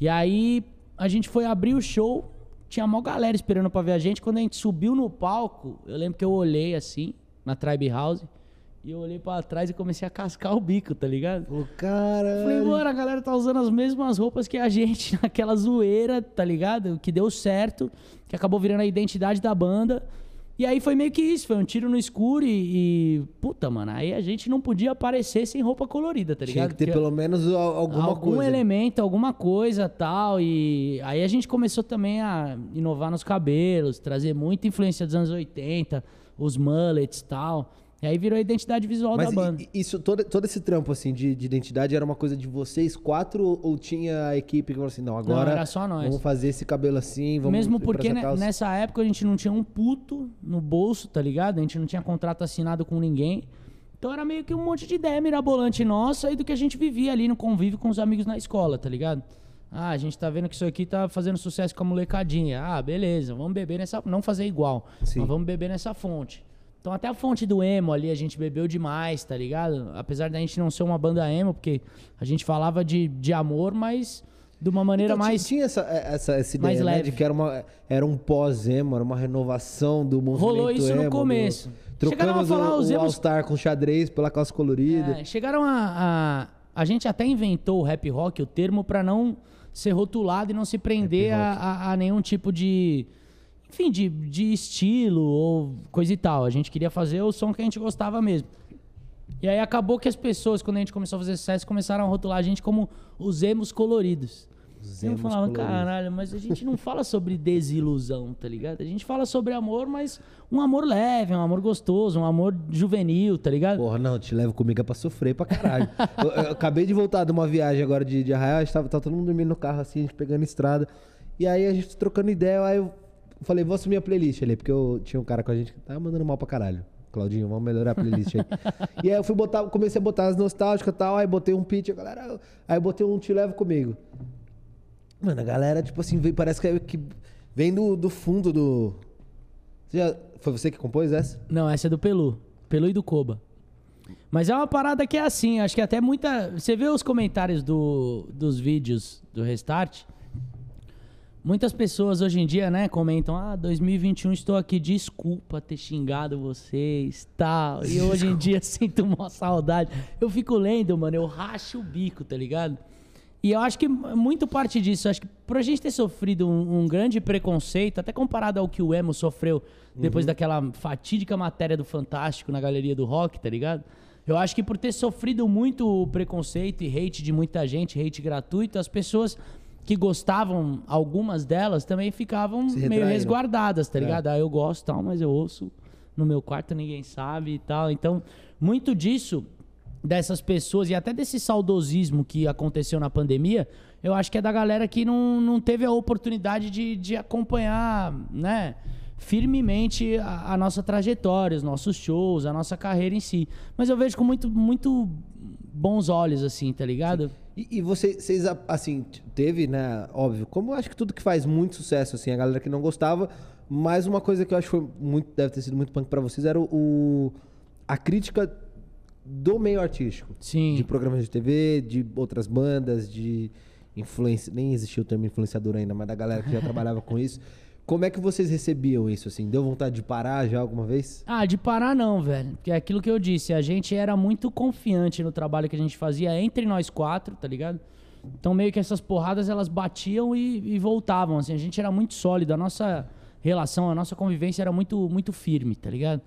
E aí a gente foi abrir o show, tinha mó galera esperando pra ver a gente. Quando a gente subiu no palco, eu lembro que eu olhei assim, na Tribe House, e eu olhei pra trás e comecei a cascar o bico, tá ligado? Falou, cara. Falei, mano, a galera tá usando as mesmas roupas que a gente naquela zoeira, tá ligado? Que deu certo, que acabou virando a identidade da banda. E aí foi meio que isso, foi um tiro no escuro e, e- Puta, mano, aí a gente não podia aparecer sem roupa colorida, tá Tinha ligado? que ter Porque pelo menos al- alguma algum coisa. elemento, alguma coisa tal. E aí a gente começou também a inovar nos cabelos, trazer muita influência dos anos 80, os mullets e tal. E aí virou a identidade visual Mas da banda. isso, todo, todo esse trampo assim de, de identidade era uma coisa de vocês quatro ou- tinha a equipe que falou assim, não, agora era só nós. vamos fazer esse cabelo assim, vamos Mesmo porque calça. nessa época a gente não tinha um puto no bolso, tá ligado? A gente não tinha contrato assinado com ninguém. Então era meio que um monte de ideia mirabolante nossa e do que a gente vivia ali no convívio com os amigos na escola, tá ligado? Ah, a gente tá vendo que isso aqui tá fazendo sucesso com a molecadinha. Ah, beleza, vamos beber nessa. Não fazer igual, Sim. mas vamos beber nessa fonte. Então até a fonte do emo ali a gente bebeu demais, tá ligado? Apesar da gente não ser uma banda emo, porque a gente falava de, de amor, mas de uma maneira Então, mais. Tinha essa, essa, essa mais ideia, né, leve. de que era, uma, era um pós-emo, era uma renovação do movimento Rolou isso no emo, do- começo. Chegaram a falar o, os o emos- All-Star com xadrez pela calça colorida. É, chegaram a, a. A gente até inventou o rap rock, o termo, pra não ser rotulado e não se prender a, a- a nenhum tipo de enfim, de, de estilo ou coisa e tal. A gente queria fazer o som que a gente gostava mesmo. E aí acabou que as pessoas, quando a gente começou a fazer sucesso, começaram a rotular a gente como os emos coloridos. Os eu falava, caralho, mas a gente não fala sobre desilusão, tá ligado? A gente fala sobre amor, mas um amor leve, um amor gostoso, um amor juvenil, tá ligado? Porra, não, te levo comigo é pra sofrer pra caralho. eu, eu acabei de voltar de uma viagem agora de, de Arraial, tava, tava todo mundo dormindo no carro assim, a gente pegando estrada. E aí a gente trocando ideia, aí eu falei, vou assumir a playlist ali, porque eu tinha um cara com a gente que tava mandando mal pra caralho. Claudinho, vamos melhorar a playlist aí. e aí eu fui botar, comecei a botar as nostálgicas e tal, aí botei um pitch, a galera. Aí eu botei um Te Levo Comigo. Mano, a galera, tipo assim, veio- parece que, é- que vem do, do fundo do. Você já- foi você que compôs essa? Não, essa é do Pelu. Pelu e do Koba. Mas é uma parada que é assim, acho que até muita. Você vê os comentários do, dos vídeos do Restart. Muitas pessoas hoje em dia, né, comentam: Ah, 2021 estou aqui, desculpa ter xingado vocês, tal. E hoje em dia sinto uma saudade. Eu fico lendo, mano, eu racho o bico, tá ligado? E eu acho que muito parte disso, acho que por a gente ter sofrido um, um grande preconceito, até comparado ao que o Emo sofreu depois daquela fatídica matéria do Fantástico na galeria do rock, tá ligado? Eu acho que por ter sofrido muito preconceito e hate de muita gente, hate gratuito, as pessoas que gostavam, algumas delas, também ficavam meio resguardadas, tá É. ligado? Ah, eu gosto tal, mas eu ouço no meu quarto, ninguém sabe e tal. Então, muito disso dessas pessoas e até desse saudosismo que aconteceu na pandemia, eu acho que é da galera que não, não teve a oportunidade de, de acompanhar, né? Firmemente a, a nossa trajetória, os nossos shows, a nossa carreira em si. Mas eu vejo com muito, muito bons olhos, assim, tá ligado? E, e você- vocês, assim, teve, né? Óbvio, como eu acho que tudo que faz muito sucesso, assim, a galera que não gostava, mas uma coisa que eu acho que foi muito, deve ter sido muito punk pra vocês era o, o- a crítica do meio artístico. Sim. De programas de TV, de outras bandas, de influência. Nem existia o termo influenciador ainda, mas da galera que já trabalhava com isso. Como é que vocês recebiam isso, assim? Deu vontade de parar já alguma vez? Ah, de parar não, velho. Porque é aquilo que eu disse, a gente era muito confiante no trabalho que a gente fazia entre nós quatro, tá ligado? Então meio que essas porradas elas batiam e, e voltavam, assim. A gente era muito sólido, a nossa relação, a nossa convivência era muito, muito firme, tá ligado?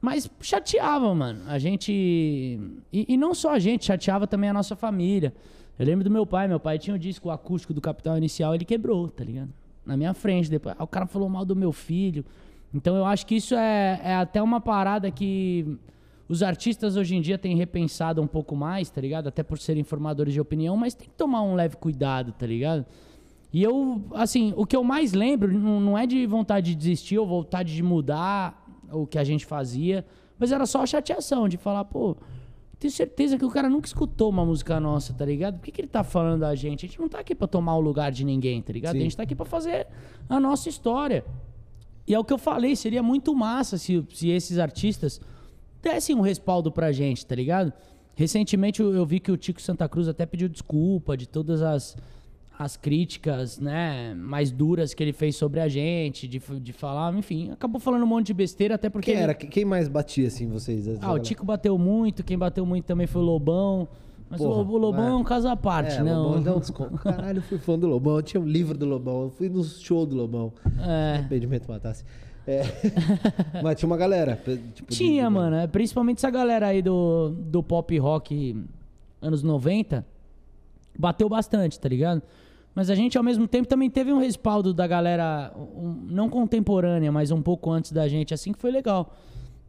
Mas chateava, mano. A gente. E, e não só a gente, chateava também a nossa família. Eu lembro do meu pai, meu pai tinha o disco acústico do Capital Inicial, ele quebrou, tá ligado? Na minha frente. Depois, Aí o cara falou mal do meu filho. Então eu acho que isso é, é até uma parada que os artistas hoje em dia têm repensado um pouco mais, tá ligado? Até por serem formadores de opinião, mas tem que tomar um leve cuidado, tá ligado? E eu, assim, o que eu mais lembro não é de vontade de desistir ou vontade de mudar o que a gente fazia, mas era só a chateação de falar, pô, tenho certeza que o cara nunca escutou uma música nossa, tá ligado? Por que, que ele tá falando da gente? A gente não tá aqui pra tomar o lugar de ninguém, tá ligado? Sim. A gente tá aqui pra fazer a nossa história. E é o que eu falei, seria muito massa se, se esses artistas dessem um respaldo pra gente, tá ligado? Recentemente eu, eu vi que o Tico Santa Cruz até pediu desculpa de todas as, as críticas, né, mais duras que ele fez sobre a gente, de, de falar, enfim, acabou falando um monte de besteira, até porque... Quem ele- era? Quem quem mais batia, assim, vocês? Ah, o galera? Tico bateu muito, quem bateu muito também foi o Lobão. Mas o Porra, o Lobão é. um caso à parte, é, né? Lobão um desconto. Caralho, eu fui fã do Lobão. Eu tinha um livro do Lobão. Eu fui no show do Lobão. É. Arrependimento matasse. É. Mas tinha uma galera. Tipo, Tinha, de- mano. é, Principalmente essa galera aí do, do pop rock anos 90 bateu bastante, tá ligado? Mas a gente, ao mesmo tempo, também teve um respaldo da galera, um- não contemporânea, mas um pouco antes da gente, assim que foi legal.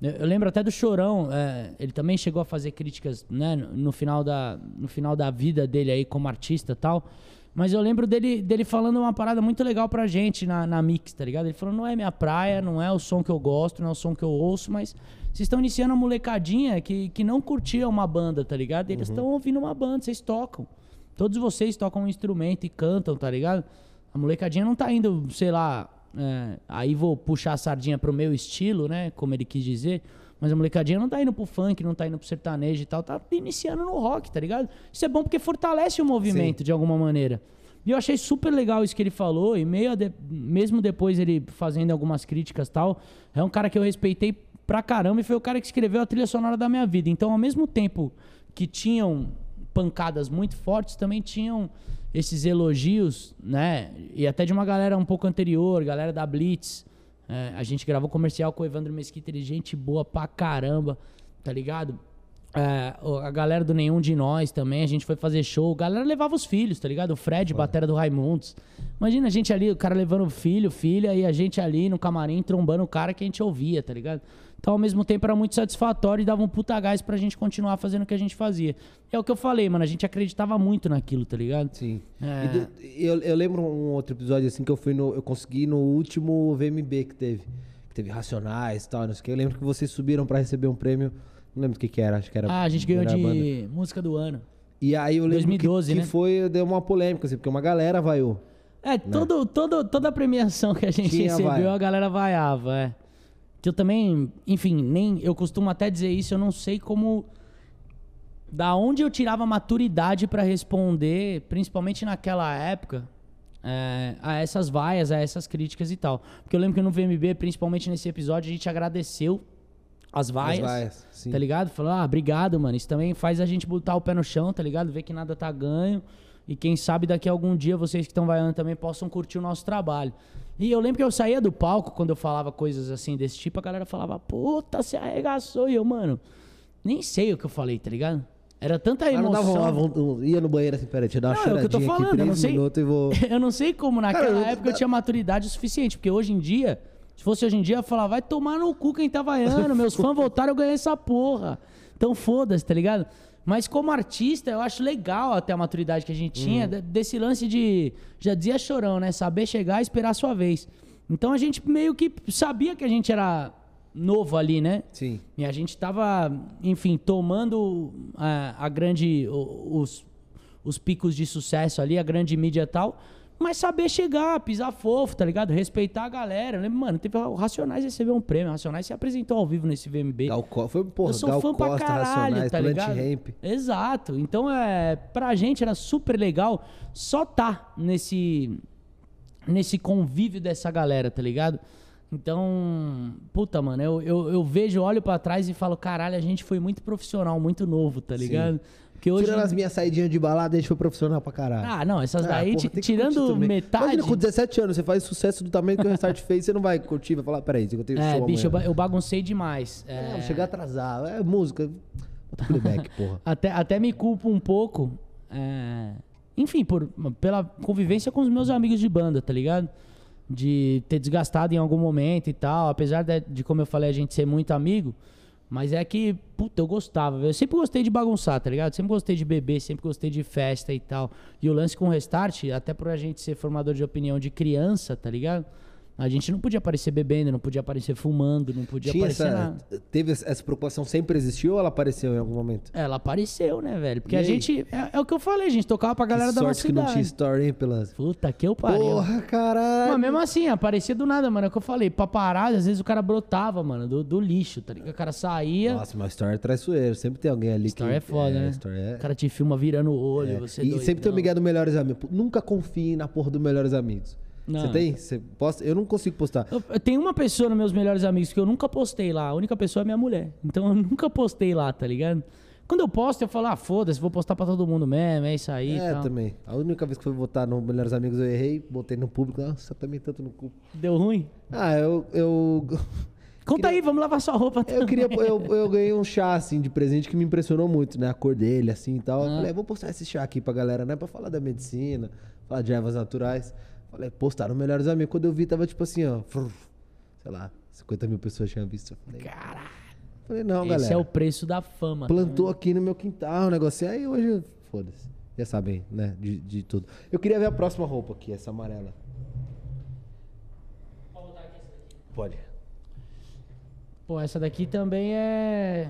Eu, eu lembro até do Chorão, é, ele também chegou a fazer críticas né, no, no final da, no final da vida dele aí como artista e tal. Mas eu lembro dele, dele falando uma parada muito legal pra gente na, na Mix, tá ligado? Ele falou, não é minha praia, não é o som que eu gosto, não é o som que eu ouço, mas vocês estão iniciando uma molecadinha que, que não curtia uma banda, tá ligado? E eles estão ouvindo uma banda, vocês tocam. Todos vocês tocam um instrumento e cantam, tá ligado? A molecadinha não tá indo, sei lá, é, aí vou puxar a sardinha pro meu estilo, né? Como ele quis dizer. Mas a molecadinha não tá indo pro funk, não tá indo pro sertanejo e tal, tá iniciando no rock, tá ligado? Isso é bom porque fortalece o movimento de alguma maneira. E eu achei super legal isso que ele falou, e meio de- mesmo depois ele fazendo algumas críticas e tal, é um cara que eu respeitei pra caramba e foi o cara que escreveu a trilha sonora da minha vida. Então, ao mesmo tempo que tinham pancadas muito fortes, também tinham esses elogios, né? E até de uma galera um pouco anterior, galera da Blitz, É, a gente gravou comercial com o Evandro Mesquita, ele gente boa pra caramba, tá ligado? É, a galera do Nenhum de Nós também, a gente foi fazer show. A galera levava os filhos, tá ligado? O Fred, batera do Raimundos. Imagina a gente ali, o cara levando o filho, filha, e a gente ali no camarim trombando o cara que a gente ouvia, tá ligado? Então, ao mesmo tempo, era muito satisfatório e dava um puta gás pra gente continuar fazendo o que a gente fazia. É o que eu falei, mano, a gente acreditava muito naquilo, tá ligado? Sim. É. Eu, eu lembro um outro episódio assim que eu fui no. Eu consegui no último VMB que teve. Que teve Racionais e tal, não sei o que. Eu lembro que vocês subiram pra receber um prêmio. Não lembro o que, que era, acho que era. Ah, a gente ganhou melhor banda. de música do ano. E aí eu lembro 2012, que, né? que foi, deu uma polêmica, assim, porque uma galera vaiou. É, todo, todo, toda a premiação que a gente Tinha recebeu, vaia. a galera vaiava, é. Que eu também, enfim, nem. Eu costumo até dizer isso, eu não sei como. Da onde eu tirava maturidade pra responder, principalmente naquela época, é, a essas vaias, a essas críticas e tal. Porque eu lembro que no VMB, principalmente nesse episódio, a gente agradeceu as vaias. As vaias, sim. Tá ligado? Falou, ah, obrigado, mano. Isso também faz a gente botar o pé no chão, tá ligado? Ver que nada tá ganho. E quem sabe daqui a algum dia vocês que estão vaiando também possam curtir o nosso trabalho. E eu lembro que eu saía do palco quando eu falava coisas assim desse tipo, a galera falava, puta, você arregaçou. E eu, mano, nem sei o que eu falei, tá ligado? Era tanta Mas não emoção. dava uma vontade, ia no banheiro assim, peraí, deixa eu dar uma Não, é o que eu tô choradinha falando, aqui, eu não sei. minutos e vou... Eu não sei como naquela Cara, eu- época eu tinha maturidade o suficiente, porque hoje em dia, se fosse hoje em dia, eu falar, vai tomar no cu quem tá vaiando, meus fãs voltaram, eu ganhei essa porra. Então foda-se, tá ligado? Mas como artista, eu acho legal até a maturidade que a gente tinha, de- desse lance de, já dizia chorão, né? Saber chegar e esperar a sua vez. Então a gente meio que sabia que a gente era novo ali, né? Sim. E a gente tava, enfim, tomando a, a grande. Os, os picos de sucesso ali, a grande mídia e tal. Mas saber chegar, pisar fofo, tá ligado? Respeitar a galera. Eu lembro, mano, teve o Racionais recebeu um prêmio. O Racionais se apresentou ao vivo nesse VMB. Gal Co- foi, porra, eu sou Gal fã pra Costa, caralho, Racionais, tá ligado? Ramp. Exato. Então, é, pra gente era super legal só tá nesse, nesse convívio dessa galera, tá ligado? Então, puta, mano, eu, eu, eu vejo, olho pra trás e falo, caralho, a gente foi muito profissional, muito novo, tá ligado? Porque hoje... Tirando as minhas saidinhas de balada, a gente foi profissional pra caralho. Ah, não, essas Ah, daí, porra, ti- tem que curtir tirando também. metade... Imagina, com 17 anos, você faz sucesso do tamanho que o Restart fez, você não vai curtir, vai falar, peraí, eu tenho É, bicho, eu, ba- eu baguncei demais. É, É, vou chegar atrasado, é música. Bota playback, porra. Até, até me culpo um pouco. é, Enfim, por, pela convivência com os meus amigos de banda, tá ligado? De ter desgastado em algum momento e tal. Apesar de, de, como eu falei, a gente ser muito amigo. Mas é que, puta, eu gostava. Eu sempre gostei de bagunçar, tá ligado? Sempre gostei de beber, sempre gostei de festa e tal. E o lance com o Restart, até por a gente ser formador de opinião de criança, tá ligado? A gente não podia aparecer bebendo, não podia aparecer fumando, não podia Tinha aparecer essa, nada. teve essa preocupação, sempre existiu ou ela apareceu em algum momento? Ela apareceu, né, velho? Porque E a aí? gente. É, é o que eu falei, a gente tocava pra galera que da nossa que não cidade. tinha story, hein, pelas... Puta que eu pariu. Porra, caralho. Mas mesmo assim, aparecia do nada, mano. É o que eu falei. Pra parar, às vezes o cara brotava, mano, do, do lixo, tá ligado? O cara saía. Nossa, mas story é traiçoeiro. Sempre tem alguém ali Story que... é foda, né? Story é... O cara te filma virando o olho, é. você E doidão. sempre tem o Miguel do Melhores Amigos. Nunca confie na porra do Melhores Amigos. Não. Você tem? Você posta? Eu não consigo postar. Eu, eu tenho uma pessoa nos meus melhores amigos que eu nunca postei lá. A única pessoa é minha mulher. Então eu nunca postei lá, tá ligado? Quando eu posto, eu falo, ah, foda-se, vou postar pra todo mundo mesmo, é isso aí. É, tal. também. A única vez que fui votar no Melhores Amigos eu errei, botei no público. Nossa, também tanto no cu. Deu ruim? Ah, eu... eu... Conta aí, vamos lavar sua roupa Eu queria, eu, eu ganhei um chá, assim, de presente que me impressionou muito, né? A cor dele, assim, e tal. Eu Ah. falei, vou postar esse chá aqui pra galera, né? Pra falar da medicina, falar de ervas naturais. Falei, postaram melhores amigos. Quando eu vi, tava tipo assim, ó. sei lá, 50 mil pessoas tinham visto. Eu falei, Caralho. falei não, Esse galera. é o preço da fama. Plantou aqui no meu quintal um negocinho. Aí hoje, foda-se. Já sabem, né? De, de tudo. Eu queria ver a próxima roupa aqui, essa amarela. Pode. Pô, essa daqui também é.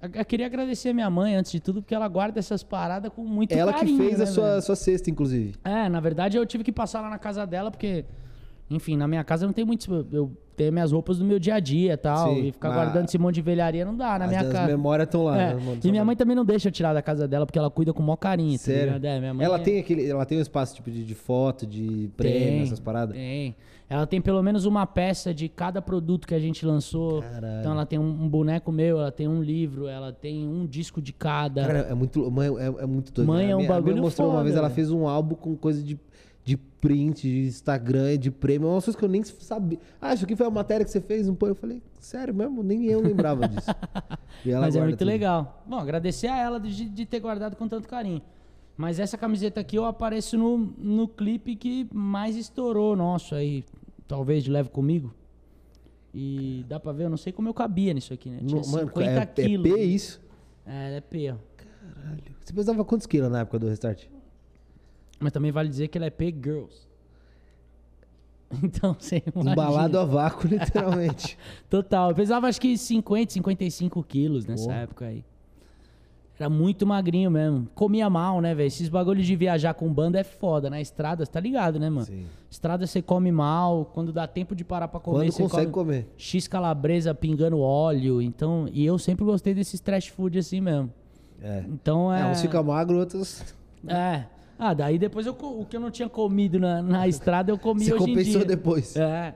Eu queria agradecer a minha mãe, antes de tudo, porque ela guarda essas paradas com muito Ela carinho, que fez né, a sua, velho? sua cesta, inclusive. É, na verdade eu tive que passar lá na casa dela, porque, enfim, na minha casa não tem muito. Eu tenho minhas roupas do meu dia a dia e tal. Sim, e ficar guardando esse monte de velharia não dá na As minha casa. memórias estão lá. É, né? E minha mãe também não deixa eu tirar da casa dela, porque ela cuida com o maior carinho, tá Sério? ligado? É, ela é- tem aquele, ela tem um espaço tipo de, de foto, de prêmio, Tem, essas paradas. Tem. Ela tem pelo menos uma peça de cada produto que a gente lançou. Caralho. Então ela tem um, um boneco meu, ela tem um livro, ela tem um disco de cada. Cara, é muito, mãe é, é muito doido. Mãe né? é um minha- a minha bagulho mostrou uma foda, vez, ela fez um álbum com coisa de, de print, de Instagram, de prêmio, umas coisas que eu nem sabia. Ah, isso aqui foi a matéria que você fez, não põe? Eu falei, sério mesmo? Nem eu lembrava disso. Ela Mas é muito tudo. legal. Bom, agradecer a ela de, de ter guardado com tanto carinho. Mas essa camiseta aqui eu apareço no, no clipe que mais estourou nosso aí. Talvez de Leve Comigo. E dá pra ver, eu não sei como eu cabia nisso aqui, né? Tinha No- mano, 50 é, é quilos. P isso? É, é P, ó. Caralho. Você pesava quantos quilos na época do restart? Mas também vale dizer que ela é P Girls. Então, você imagina. Embalado a vácuo, literalmente. Total. Eu pesava acho que 50, 55 quilos nessa Porra. época aí. Era muito magrinho mesmo. Comia mal, né, velho? Esses bagulhos de viajar com banda é foda. Na estrada, você tá ligado, né, mano? Sim. Estrada você come mal. Quando dá tempo de parar pra comer, Quando você consegue come comer. X calabresa pingando óleo. Então, e eu sempre gostei desses trash food assim mesmo. É. Então é. É, uns fica magro, outros. É. Ah, daí depois eu, o que eu não tinha comido na, na estrada, eu comi Se hoje em compensou dia. depois. É.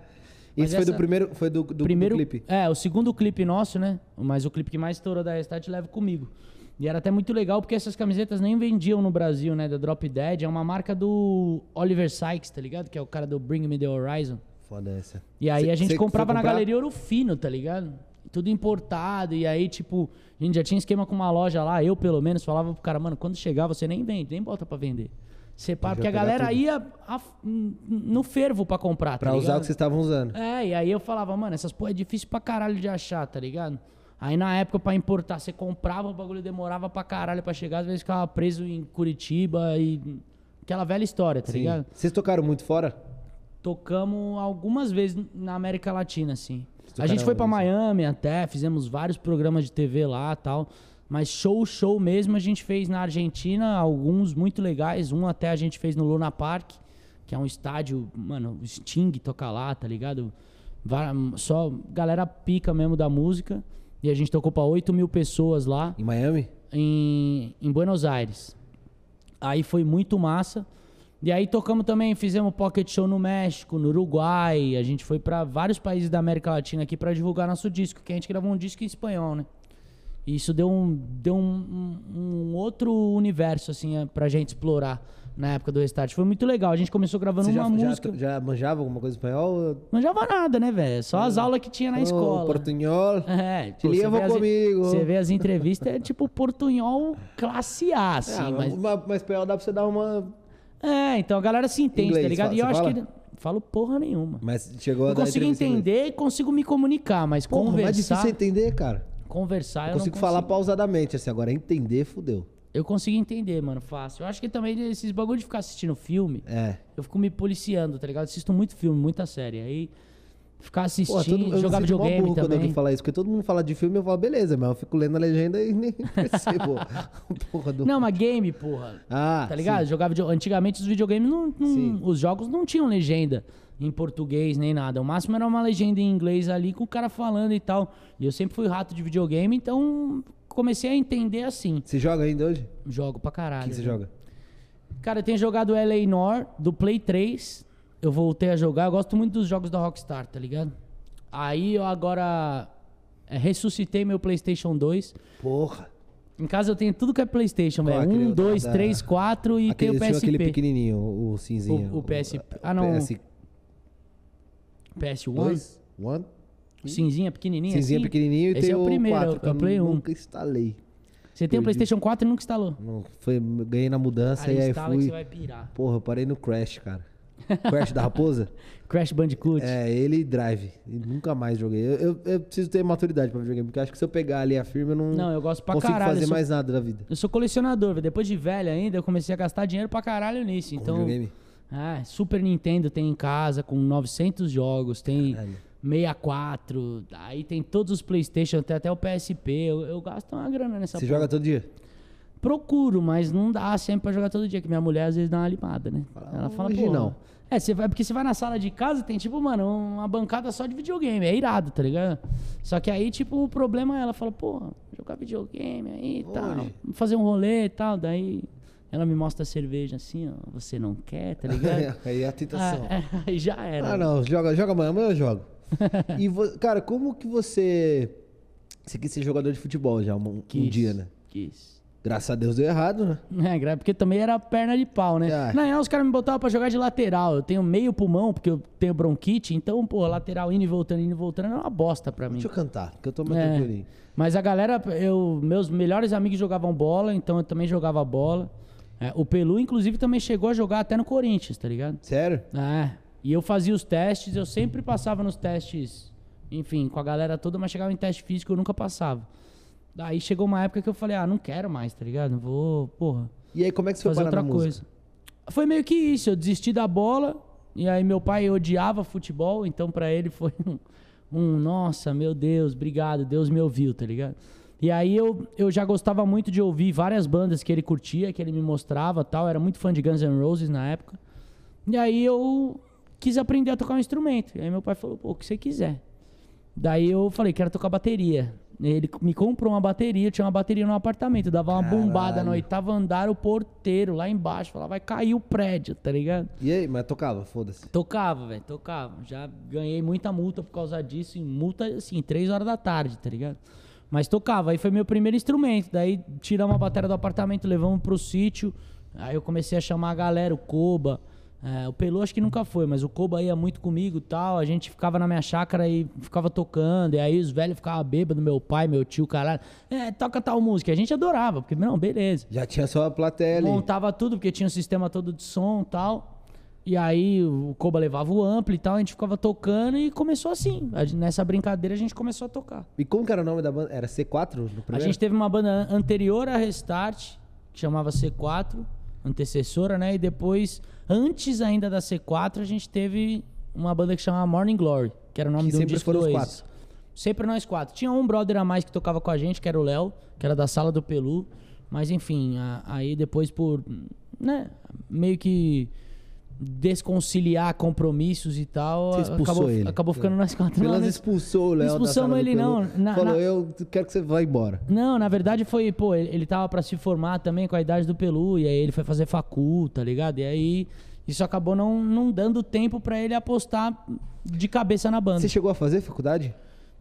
Isso foi do primeiro. Foi do, do, do primeiro clipe. É, o segundo clipe nosso, né? Mas o clipe que mais estourou da Restart leva comigo. E era até muito legal porque essas camisetas nem vendiam no Brasil, né? Da Drop Dead. É uma marca do Oliver Sykes, tá ligado? Que é o cara do Bring Me the Horizon. Foda essa. E aí Cê- a gente cê comprava na? Galeria Ouro Fino, tá ligado? Tudo importado. E aí, tipo, a gente já tinha esquema com uma loja lá. Eu, pelo menos, falava pro cara, mano, quando chegar você nem vende, nem bota pra vender. Separa, porque a galera tudo. ia a- no fervo pra comprar, tá Pra usar o que vocês estavam usando. É, e aí eu falava, mano, essas porra é difícil pra caralho de achar, tá ligado? Aí na época pra importar, você comprava, o bagulho demorava pra caralho pra chegar, às vezes ficava preso em Curitiba e. Aquela velha história, tá Sim. ligado? Vocês tocaram muito fora? Tocamos algumas vezes na América Latina, assim. A tocaram gente foi assim? Miami até, fizemos vários programas de TV lá tal. Mas show, show mesmo a gente fez na Argentina, alguns muito legais. Um até a gente fez no Luna Park, que é um estádio, mano, Sting toca lá, tá ligado? Só galera pica mesmo da música. E a gente tocou pra 8 mil pessoas lá Em Miami? em, em Buenos Aires. Aí foi muito massa. E aí tocamos também, fizemos pocket show no México, no Uruguai. A gente foi pra vários países da América Latina aqui pra divulgar nosso disco, que a gente gravou um disco em espanhol, né? E isso deu um, deu um, um- um outro universo, assim, eh, pra gente explorar na época do Restart. Foi muito legal. A gente começou gravando Você uma já, já, música. já manjava alguma coisa em espanhol? Manjava nada, né, velho? Só as aulas que tinha na Ô, escola. Portunhol. É, Te vê as- comigo. Você vê as entrevistas, é tipo portunhol classe A, assim. Ah, mas... mas... mas espanhol dá pra você dar uma. É, então a galera se entende, Inglês, tá ligado? fala- e eu acho fala? que. Falo porra nenhuma. Mas chegou a Eu dar consigo entender e consigo me comunicar, mas Porra, conversar. difícil é entender, cara. Conversar, eu, Eu consigo consigo falar pausadamente, assim, agora entender, fudeu. Eu consigo entender, mano, fácil. Eu acho que também esses bagulho de ficar assistindo filme, É. eu fico me policiando, tá ligado? Assisto muito filme, muita série. Aí ficar Pô, assistindo, todo, eu jogar videogame burro quando também. alguém fala isso, porque todo mundo fala de filme, eu falo, beleza, mas eu fico lendo a legenda e nem percebo. Porra do... Não, mas game, porra. Ah, Tá ligado? sim. Jogar video... Antigamente os videogames não, não-. Os jogos não tinham legenda em português nem nada. O máximo era uma legenda em inglês ali com o cara falando e tal. E eu sempre fui rato de videogame, então comecei a entender assim. Você joga ainda hoje? Jogo pra O caralho. que, que você joga? Cara, eu tenho jogado LA Nor do Play 3. Eu voltei a jogar. Eu gosto muito dos jogos da Rockstar, tá ligado? Aí eu agora é, ressuscitei meu PlayStation 2. Porra. Em casa eu tenho tudo que é PlayStation, velho. Um, dois, da- três, quatro e Aquele, tem o PSP. aquele pequenininho, o, cinzinho. O- o PSP. Ah, não. PS2? PS1. One? Cinzinha pequenininha Cinzinho assim? pequenininho e Esse tem é o primeiro, 4, é o eu Play 1. nunca instalei. Você tem o Perdi. PlayStation 4 e nunca instalou. Não, foi, ganhei na mudança Cara, e aí instala que fui... você vai pirar. Porra, eu parei no Crash, cara. Crash da Raposa? Crash Bandicoot. É, ele e Drive. E nunca mais joguei. Eu, eu, eu preciso ter maturidade pra videogame, porque acho que se eu pegar ali a firma, eu não, Não, eu gosto pra consigo caralho. fazer sou, mais nada da vida. eu sou colecionador, velho. Depois de velho ainda, eu comecei a gastar dinheiro pra caralho nisso. Com Então, videogame. ah, Super Nintendo tem em casa com 900 jogos, tem Caralho. 64, aí tem todos os PlayStation, tem até o PSP. Eu, eu gasto uma grana nessa Você porra. joga todo dia? Procuro, mas não dá sempre pra jogar todo dia, que minha mulher às vezes dá uma limada, né? Ela fala, hoje pô. não. É, você vai, porque você vai na sala de casa, tem tipo, mano, uma bancada só de videogame, é irado, tá ligado? Só que aí, tipo, o problema é ela fala, pô, jogar videogame aí e tal, fazer um rolê e tal, daí ela me mostra a cerveja assim, ó, você não quer, tá ligado? aí é a tentação. Ah, é, aí já era. Ah, não, joga, joga amanhã, amanhã eu jogo. e, vo- cara, como que você. Você quis ser jogador de futebol já um, um Quis, dia, né? Quis. Graças a Deus deu errado, né? É, porque também era perna de pau, né? Ah. Na real, os caras me botavam pra jogar de lateral. Eu tenho meio pulmão, porque eu tenho bronquite. Então, pô, lateral indo e voltando, indo e voltando era uma bosta pra mim. Deixa eu cantar, porque eu tô mais É. tranquilinho. Mas a galera, eu, meus melhores amigos jogavam bola, então eu também jogava bola. É, o Pelu, inclusive, também chegou a jogar até no Corinthians, tá ligado? Sério? É. E eu fazia os testes, eu sempre passava nos testes, enfim, com a galera toda, mas chegava em teste físico eu nunca passava. Daí chegou uma época que eu falei, ah, não quero mais, tá ligado? Vou, porra, E aí, como é que você foi fazer parar outra na música? coisa. Foi meio que isso, eu desisti da bola, e aí meu pai odiava futebol, então pra ele foi um, um, nossa, meu Deus, obrigado, Deus me ouviu, tá ligado? E aí eu, eu já gostava muito de ouvir várias bandas que ele curtia, que ele me mostrava tal, era muito fã de Guns N' Roses na época. E aí eu quis aprender a tocar um instrumento. E aí meu pai falou, pô, o que você quiser. Daí eu falei, quero tocar bateria. Ele me comprou uma bateria, tinha uma bateria no apartamento, dava uma bombada Caralho. no oitavo andar, o porteiro lá embaixo, falava, vai cair o prédio, tá ligado? E aí, mas tocava, foda-se. Tocava, velho, tocava. Já ganhei muita multa por causa disso, e multa, assim, três horas da tarde, tá ligado? Mas tocava, aí foi meu primeiro instrumento. Daí tiramos a bateria do apartamento, levamos pro sítio. Aí eu comecei a chamar a galera, o Koba. É, o Pelu acho que nunca foi, mas o Koba ia muito comigo e tal. A gente ficava na minha chácara e ficava tocando. E aí os velhos ficavam bêbados, meu pai, meu tio, caralho. É, toca tal música. A gente adorava, porque, não, beleza. Já tinha só a plateia ali. Montava tudo, porque tinha o sistema todo de som e tal. E aí o Koba levava o ampli e tal, a gente ficava tocando e começou assim. A Nessa brincadeira a gente começou a tocar. E como que era o nome da banda? Era C4 no A primeiro? gente teve uma banda an- anterior a Restart, que chamava C4, antecessora, né? E depois, antes ainda da C4, a gente teve uma banda que chamava Morning Glory, que era o nome Que de um sempre disco foram do os quatro. Sempre nós quatro. Tinha um brother a mais que tocava com a gente, que era o Léo, que era da sala do Pelu. Mas enfim, a- aí depois por, né, meio que desconciliar compromissos e tal, Você expulsou acabou, ele. acabou ficando nós quatro. Pelo Não, né? expulsou o Léo da Expulsamos ele, não. Na- Falou, na- eu quero que você vá embora. Não, na verdade foi, pô, ele, ele tava pra se formar também com a idade do Pelu, e aí ele foi fazer facul, tá ligado? E aí isso acabou não, não dando tempo pra ele apostar de cabeça na banda. Você chegou a fazer faculdade?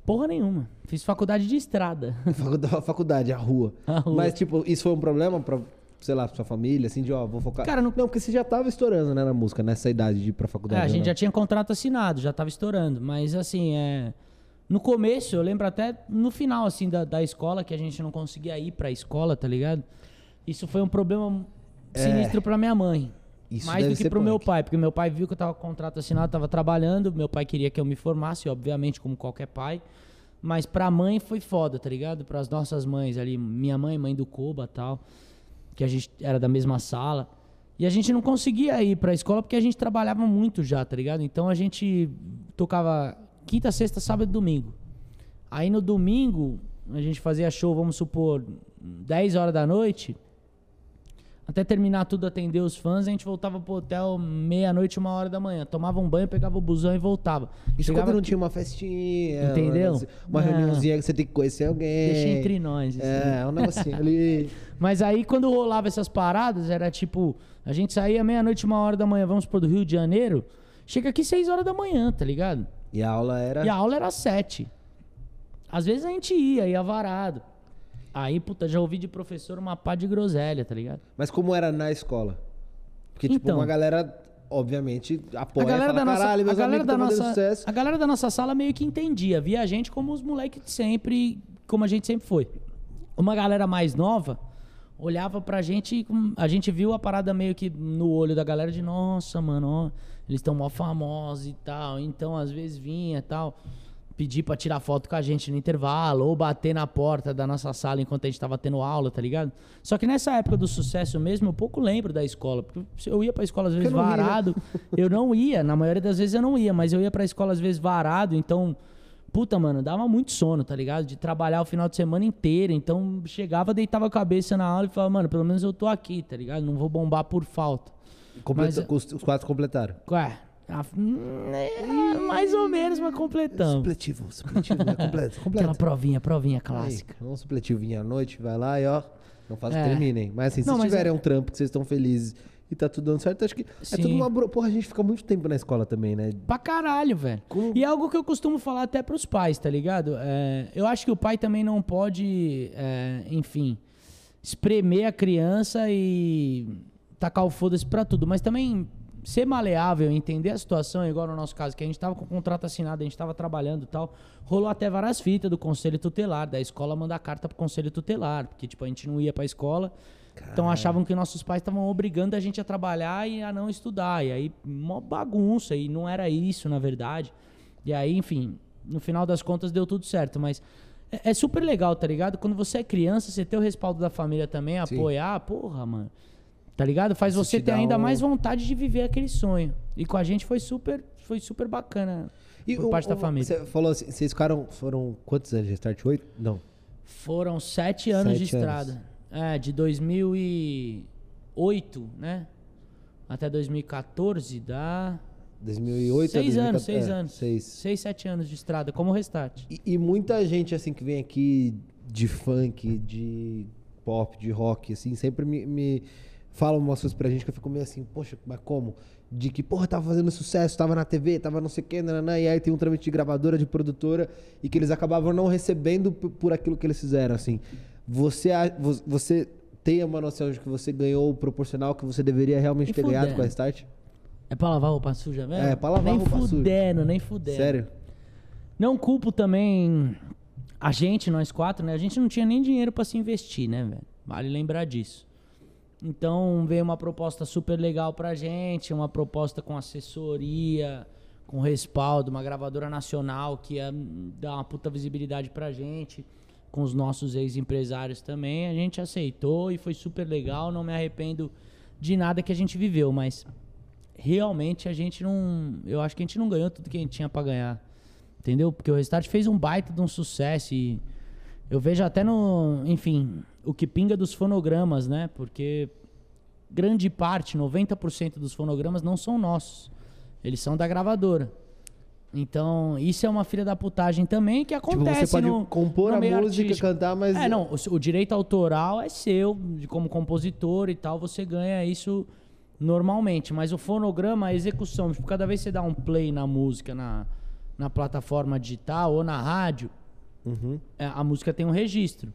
Porra nenhuma. Fiz faculdade de estrada. Faculdade, faculdade, a rua. A rua. Mas, tipo, isso foi um problema pra, sei lá, sua família, assim, de, ó, vou focar... Cara, não- Não, porque você já tava estourando, né, na música, nessa idade de ir pra É, faculdade. a gente né? já tinha contrato assinado, já tava estourando. Mas assim, é. No começo, eu lembro até no final, assim, da, da escola, que a gente não conseguia ir pra escola, tá ligado? Isso foi um problema sinistro pra minha mãe. É. Isso mais do que pro meu punk. pai, porque meu pai viu que eu tava com contrato assinado, tava trabalhando, meu pai queria que eu me formasse, obviamente, como qualquer pai. Mas pra mãe foi foda, tá ligado? Pras nossas mães ali, minha mãe, mãe do Koba tal, que a gente era da mesma sala. E a gente não conseguia ir pra escola porque a gente trabalhava muito já, tá ligado? Então a gente tocava quinta, sexta, sábado e domingo. Aí no domingo, a gente fazia show, vamos supor, 10 horas da noite. Até terminar tudo, atender os fãs, a gente voltava pro hotel meia-noite, uma hora da manhã. Tomava um banho, pegava o busão e voltava. Isso Chegava quando não tinha uma festinha. Entendeu? Uma, Não. reuniãozinha que você tem que conhecer alguém. Deixa entre nós. isso aí. É, um negocinho ali. Mas aí quando rolava essas paradas, era tipo, a gente saía meia-noite, uma hora da manhã, vamos pro do Rio de Janeiro, chega aqui seis horas da manhã, tá ligado? E a aula era... E a aula era às sete. Às vezes a gente ia, ia varado. Aí, puta, já ouvi de professor uma pá de groselha, tá ligado? Mas como era na escola? Porque, tipo, Então. uma galera, obviamente, apoia a galera fala, da nossa, caralho, a meus galera amigos da nossa, sucesso. a galera da nossa sala meio que entendia, via a gente como os moleques sempre, como a gente sempre foi. Uma galera mais nova olhava pra gente, e a gente viu a parada meio que no olho da galera de, nossa, mano, ó, eles estão mó famosos e tal. Então, às vezes vinha e tal, pedir pra tirar foto com a gente no intervalo, ou bater na porta da nossa sala enquanto a gente tava tendo aula, tá ligado? Só que nessa época do sucesso mesmo, eu pouco lembro da escola. Porque eu ia pra escola às vezes eu ia, varado. Eu não ia, na maioria das vezes eu não ia, mas eu ia pra escola às vezes varado, então. Puta, mano, dava muito sono, tá ligado? De trabalhar o final de semana inteiro. Então, chegava, deitava a cabeça na aula e falava, mano, pelo menos eu tô aqui, tá ligado? Não vou bombar por falta. Completa- mas- os, os quatro completaram. Ué, a- é, mais ou menos, mas completamos. Supletivo, supletivo, né? Completo, Aquela completo. provinha, provinha Aí, clássica. um supletivo vinha à noite, vai lá e ó, não faz que É. terminem. Mas assim, se Não, mas tiverem é- um trampo que vocês estão felizes e tá tudo dando certo, acho que é Sim. tudo uma... Porra, a gente fica muito tempo na escola também, né? Pra caralho, velho. Como- E é algo que eu costumo falar até pros pais, tá ligado? É, eu acho que o pai também não pode, é, enfim, espremer a criança e tacar o foda-se pra tudo. Mas também ser maleável, entender a situação, igual no nosso caso, que a gente tava com o contrato assinado, a gente tava trabalhando e tal. Rolou até várias fitas do conselho tutelar, da escola mandar carta pro conselho tutelar, porque tipo, a gente não ia pra escola. Então achavam que nossos pais estavam obrigando a gente a trabalhar e a não estudar. E aí, uma bagunça, e não era isso, na verdade. E aí, enfim, no final das contas deu tudo certo, mas é, é super legal, tá ligado? Quando você é criança, você ter o respaldo da família também, Sim. apoiar, porra, mano. Tá ligado? Faz Isso você te ter ainda um- mais vontade de viver aquele sonho. E com a gente foi super, foi super bacana por o- parte da o- família. Você falou assim, vocês ficaram, foram quantos anos de Start? Oito? Não. Foram sete anos de Sete estrada. É, de 2008, né? Até 2014 dá. 2008 seis a anos, 2014, seis é, anos. Seis. Seis, sete anos de estrada, como restart. E, e muita gente, assim, que vem aqui de funk, de pop, de rock, assim, sempre me, me fala umas coisas pra gente que eu fico meio assim, poxa, mas como? De que, porra, tava fazendo sucesso, tava na TV, tava não sei o quê, nananã, e aí tem um trâmite de gravadora, de produtora, e que eles acabavam não recebendo por aquilo que eles fizeram, assim. Você, você tem uma noção de que você ganhou o proporcional que você deveria realmente Nem ter ganhado fudendo. com a Start? É pra lavar roupa suja mesmo? É, pra lavar nem roupa suja. fudendo, nem fudendo. Sério? Não culpo também a gente, nós quatro, né? A gente não tinha nem dinheiro pra se investir, né, velho? Vale lembrar disso. Então veio uma proposta super legal pra gente, uma proposta com assessoria, com respaldo, uma gravadora nacional que ia dar uma puta visibilidade pra gente, com os nossos ex-empresários também. A gente aceitou e foi super legal, não me arrependo de nada que a gente viveu, mas realmente a gente não. Eu acho que a gente não ganhou tudo que a gente tinha pra ganhar. Entendeu? Porque o Restart fez um baita de um sucesso e eu vejo até no. Enfim, o que pinga dos fonogramas, né? Porque grande parte, 90% dos fonogramas não são nossos. Eles são da gravadora. Então, isso é uma filha da putagem também que Tipo, acontece você pode no, compor no a música, artístico. cantar, mas... É, não, o, o direito autoral é seu, de como compositor e tal, você ganha isso normalmente. Mas o fonograma, a execução, tipo, cada vez que você dá um play na música, na, na plataforma digital ou na rádio, Uhum. é, a música tem um registro.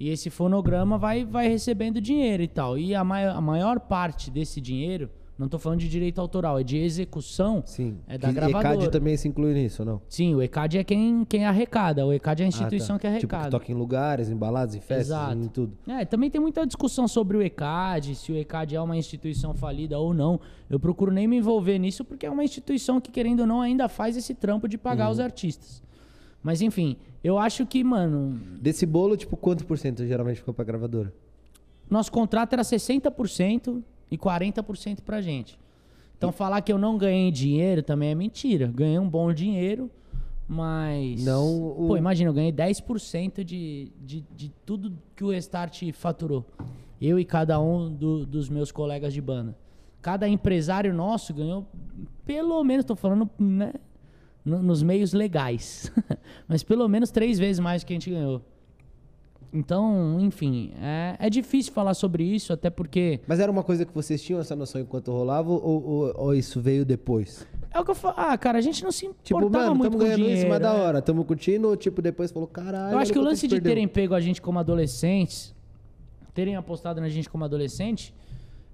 E esse fonograma vai, vai recebendo dinheiro e tal. E a, mai- a maior parte desse dinheiro, não tô falando de direito autoral, é de execução, Sim. é da Que gravadora. ECAD também se inclui nisso, não? Sim, o ECAD é quem, quem arrecada. O ECAD é a instituição Ah, tá. que arrecada. Tipo, que toca em lugares, em baladas, em festas, Exato. em tudo. É, também tem muita discussão sobre o ECAD, se o ECAD é uma instituição falida ou não. Eu procuro nem me envolver nisso porque é uma instituição que, querendo ou não, ainda faz esse trampo de pagar Uhum. os artistas. Mas enfim, eu acho que, mano, Desse bolo, tipo, quanto por cento geralmente ficou pra gravadora? nosso contrato era 60% e 40% pra gente. Então falar que eu não ganhei dinheiro também é mentira. Ganhei um bom dinheiro, mas. Não o- Pô, imagina, eu ganhei 10% de, de, de tudo que o Restart faturou. Eu e cada um do- dos meus colegas de banda. Cada empresário nosso ganhou, pelo menos, tô falando, né? No- nos meios legais. mas pelo menos três vezes mais que a gente ganhou. Então, enfim, é, é difícil falar sobre isso, até porque. Mas era uma coisa que vocês tinham essa noção enquanto rolava ou, ou- ou isso veio depois? É o que eu falo. Ah, cara, a gente não se Tipo, importava mano, muito tamo com ganhando dinheiro. isso, mas da é. hora. Tamo curtindo ou tipo, depois falou, caralho. Eu acho que o lance de terem pego a gente como adolescentes, terem apostado na gente como adolescente,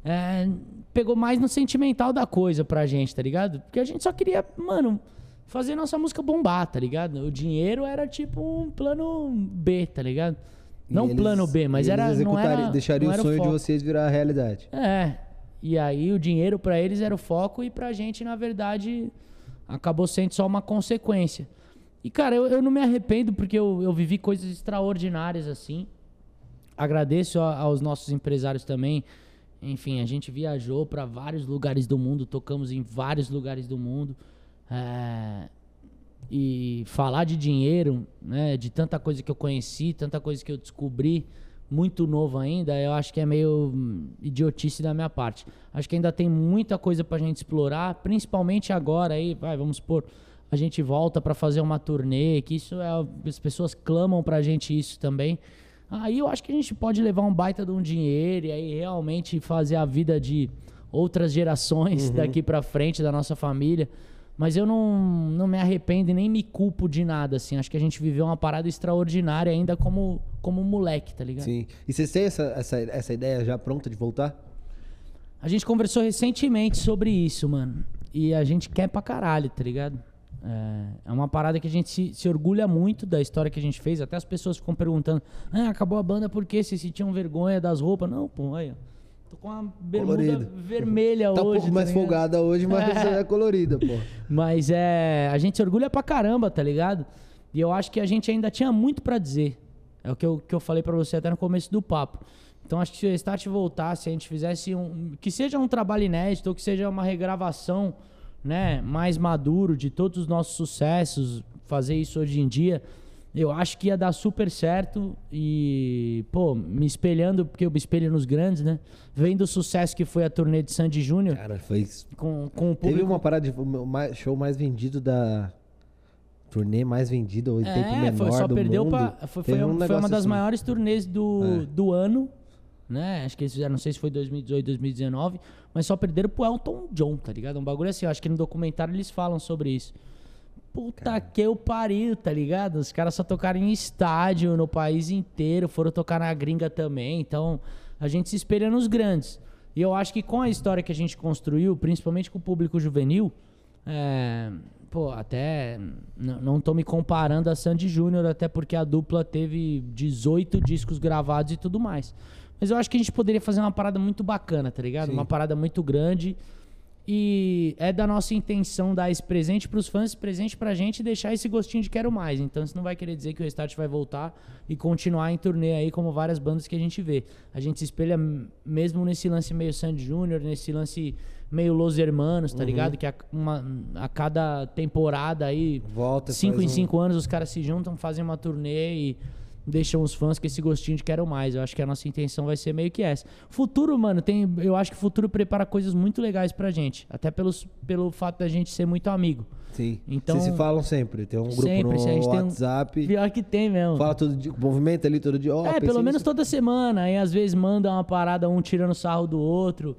é, pegou mais no sentimental da coisa pra gente, tá ligado? Porque a gente só queria, mano, fazer nossa música bombar, tá ligado? O dinheiro era tipo um plano B, tá ligado? Não eles- plano B, mas era. Não era deixariam não era o sonho de foco. vocês virar realidade. É. E aí o dinheiro pra eles era o foco e pra gente, na verdade, acabou sendo só uma consequência. E, cara, eu, eu não me arrependo porque eu, eu vivi coisas extraordinárias assim. Agradeço a- aos nossos empresários também. Enfim, a gente viajou pra vários lugares do mundo, tocamos em vários lugares do mundo. É, E falar de dinheiro, né, de tanta coisa que eu conheci, tanta coisa que eu descobri, muito novo ainda, eu acho que é meio hum, idiotice da minha parte. Acho que ainda tem muita coisa pra gente explorar, principalmente agora aí, vai, vamos supor, a gente volta pra fazer uma turnê, que isso é, as pessoas clamam pra gente isso também. Aí eu acho que a gente pode levar um baita de um dinheiro e aí realmente fazer a vida de outras gerações daqui pra frente da nossa família. Mas eu não, não me arrependo e nem me culpo de nada, assim. Acho que a gente viveu uma parada extraordinária ainda como, como moleque, tá ligado? Sim. E você tem essa, essa, essa ideia já pronta de voltar? A gente conversou recentemente sobre isso, mano. E a gente quer pra caralho, tá ligado? É, é uma parada que a gente se, se, orgulha muito da história que a gente fez. Até as pessoas ficam perguntando: ah, acabou a banda por quê? Se tinham vergonha das roupas. Não, pô, aí, ó. Tô com uma bermuda colorida. vermelha tá hoje. Tá um pouco mais folgada hoje, mas é. é colorida, pô. Mas é. A gente se orgulha pra caramba, tá ligado? E eu acho que a gente ainda tinha muito para dizer. É o que eu, que eu falei para você até no começo do papo. Então acho que se o Start voltasse, a gente fizesse um. Que seja um trabalho inédito, ou que seja uma regravação né, mais maduro de todos os nossos sucessos, fazer isso hoje em dia eu acho que ia dar super certo e, pô, me espelhando, porque eu me espelho nos grandes, né? Vendo o sucesso que foi a turnê de Sandy Júnior. Cara, foi. Com, com o público. Teve uma parada de show mais vendido da. Turnê mais vendida, o é, tempo menor foi, só do perdeu mundo. Pra, foi, foi, um foi uma das assim. maiores turnês do, é. do ano, né? Acho que eles fizeram, não sei se foi 2018, 2019, mas só perderam pro Elton John, tá ligado? Um bagulho assim, eu acho que no documentário eles falam sobre isso. Puta cara. que eu pariu, tá ligado? Os caras só tocaram em estádio no país inteiro, foram tocar na gringa também. Então, a gente se espelha nos grandes. E eu acho que com a história que a gente construiu, principalmente com o público juvenil, é, pô, até não tô me comparando a Sandy Júnior, até porque a dupla teve 18 discos gravados e tudo mais. Mas eu acho que a gente poderia fazer uma parada muito bacana, tá ligado? Sim. Uma parada muito grande e é da nossa intenção dar esse presente para os fãs, esse presente para a gente e deixar esse gostinho de quero mais. Então isso não vai querer dizer que o Restart vai voltar e continuar em turnê aí como várias bandas que a gente vê. A gente se espelha mesmo nesse lance meio Sandy Júnior, nesse lance meio Los Hermanos, tá uhum. ligado? Que a, uma, a cada temporada aí, Volta, cinco em um... cinco anos, os caras se juntam, fazem uma turnê e deixam os fãs com esse gostinho de quero mais. Eu acho que a nossa intenção vai ser meio que essa. Futuro, mano, tem, eu acho que o futuro prepara coisas muito legais pra gente. Até pelos, pelo fato da gente ser muito amigo. Sim. Então, Vocês se falam sempre. Tem um grupo sempre, no WhatsApp. Um... Pior que tem mesmo. Fala todo dia, movimento ali todo dia. Oh, é, pelo menos toda semana. Aí às vezes manda uma parada, um tirando sarro do outro.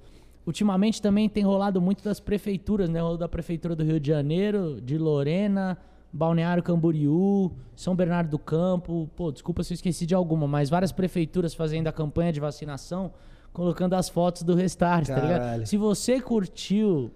Ultimamente também tem rolado muito das prefeituras, né? Rolou da prefeitura do Rio de Janeiro, de Lorena, Balneário Camboriú, São Bernardo do Campo. Pô, desculpa se eu esqueci de alguma, mas várias prefeituras fazendo a campanha de vacinação, colocando as fotos do Restart, tá ligado? Se você curtiu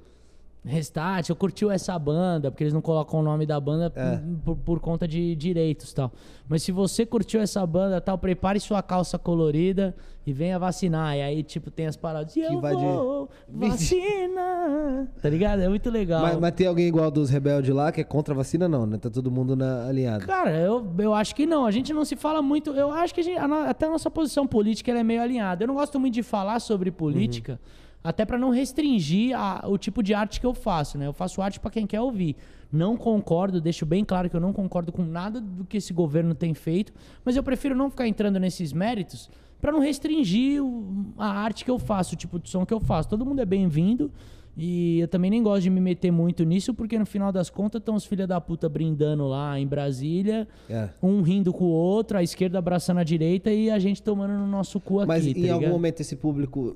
Restart, eu curtiu essa banda, porque eles não colocam o nome da banda é. por, por, conta de direitos tal. Mas se você curtiu essa banda tal, prepare sua calça colorida e venha vacinar. E aí, tipo, tem as paradas. E eu vou de... vacina! tá ligado? É muito legal. Mas, mas, tem alguém igual dos rebeldes lá que é contra a vacina, não, né? Tá todo mundo na, alinhado. Cara, eu, eu acho que não. A gente não se fala muito. Eu acho que a gente, até a nossa posição política é meio alinhada. Eu não gosto muito de falar sobre política. Uhum até para não restringir a, o tipo de arte que eu faço, né? Eu faço arte para quem quer ouvir. Não concordo, deixo bem claro que eu não concordo com nada do que esse governo tem feito, mas eu prefiro não ficar entrando nesses méritos para não restringir o, a arte que eu faço, o tipo de som que eu faço. Todo mundo é bem-vindo. E eu também nem gosto de me meter muito nisso, porque no final das contas estão os filha da puta brindando lá em Brasília, é. um rindo com o outro, a esquerda abraçando a direita e a gente tomando no nosso cu aqui. Mas tá em ligado? algum momento esse público,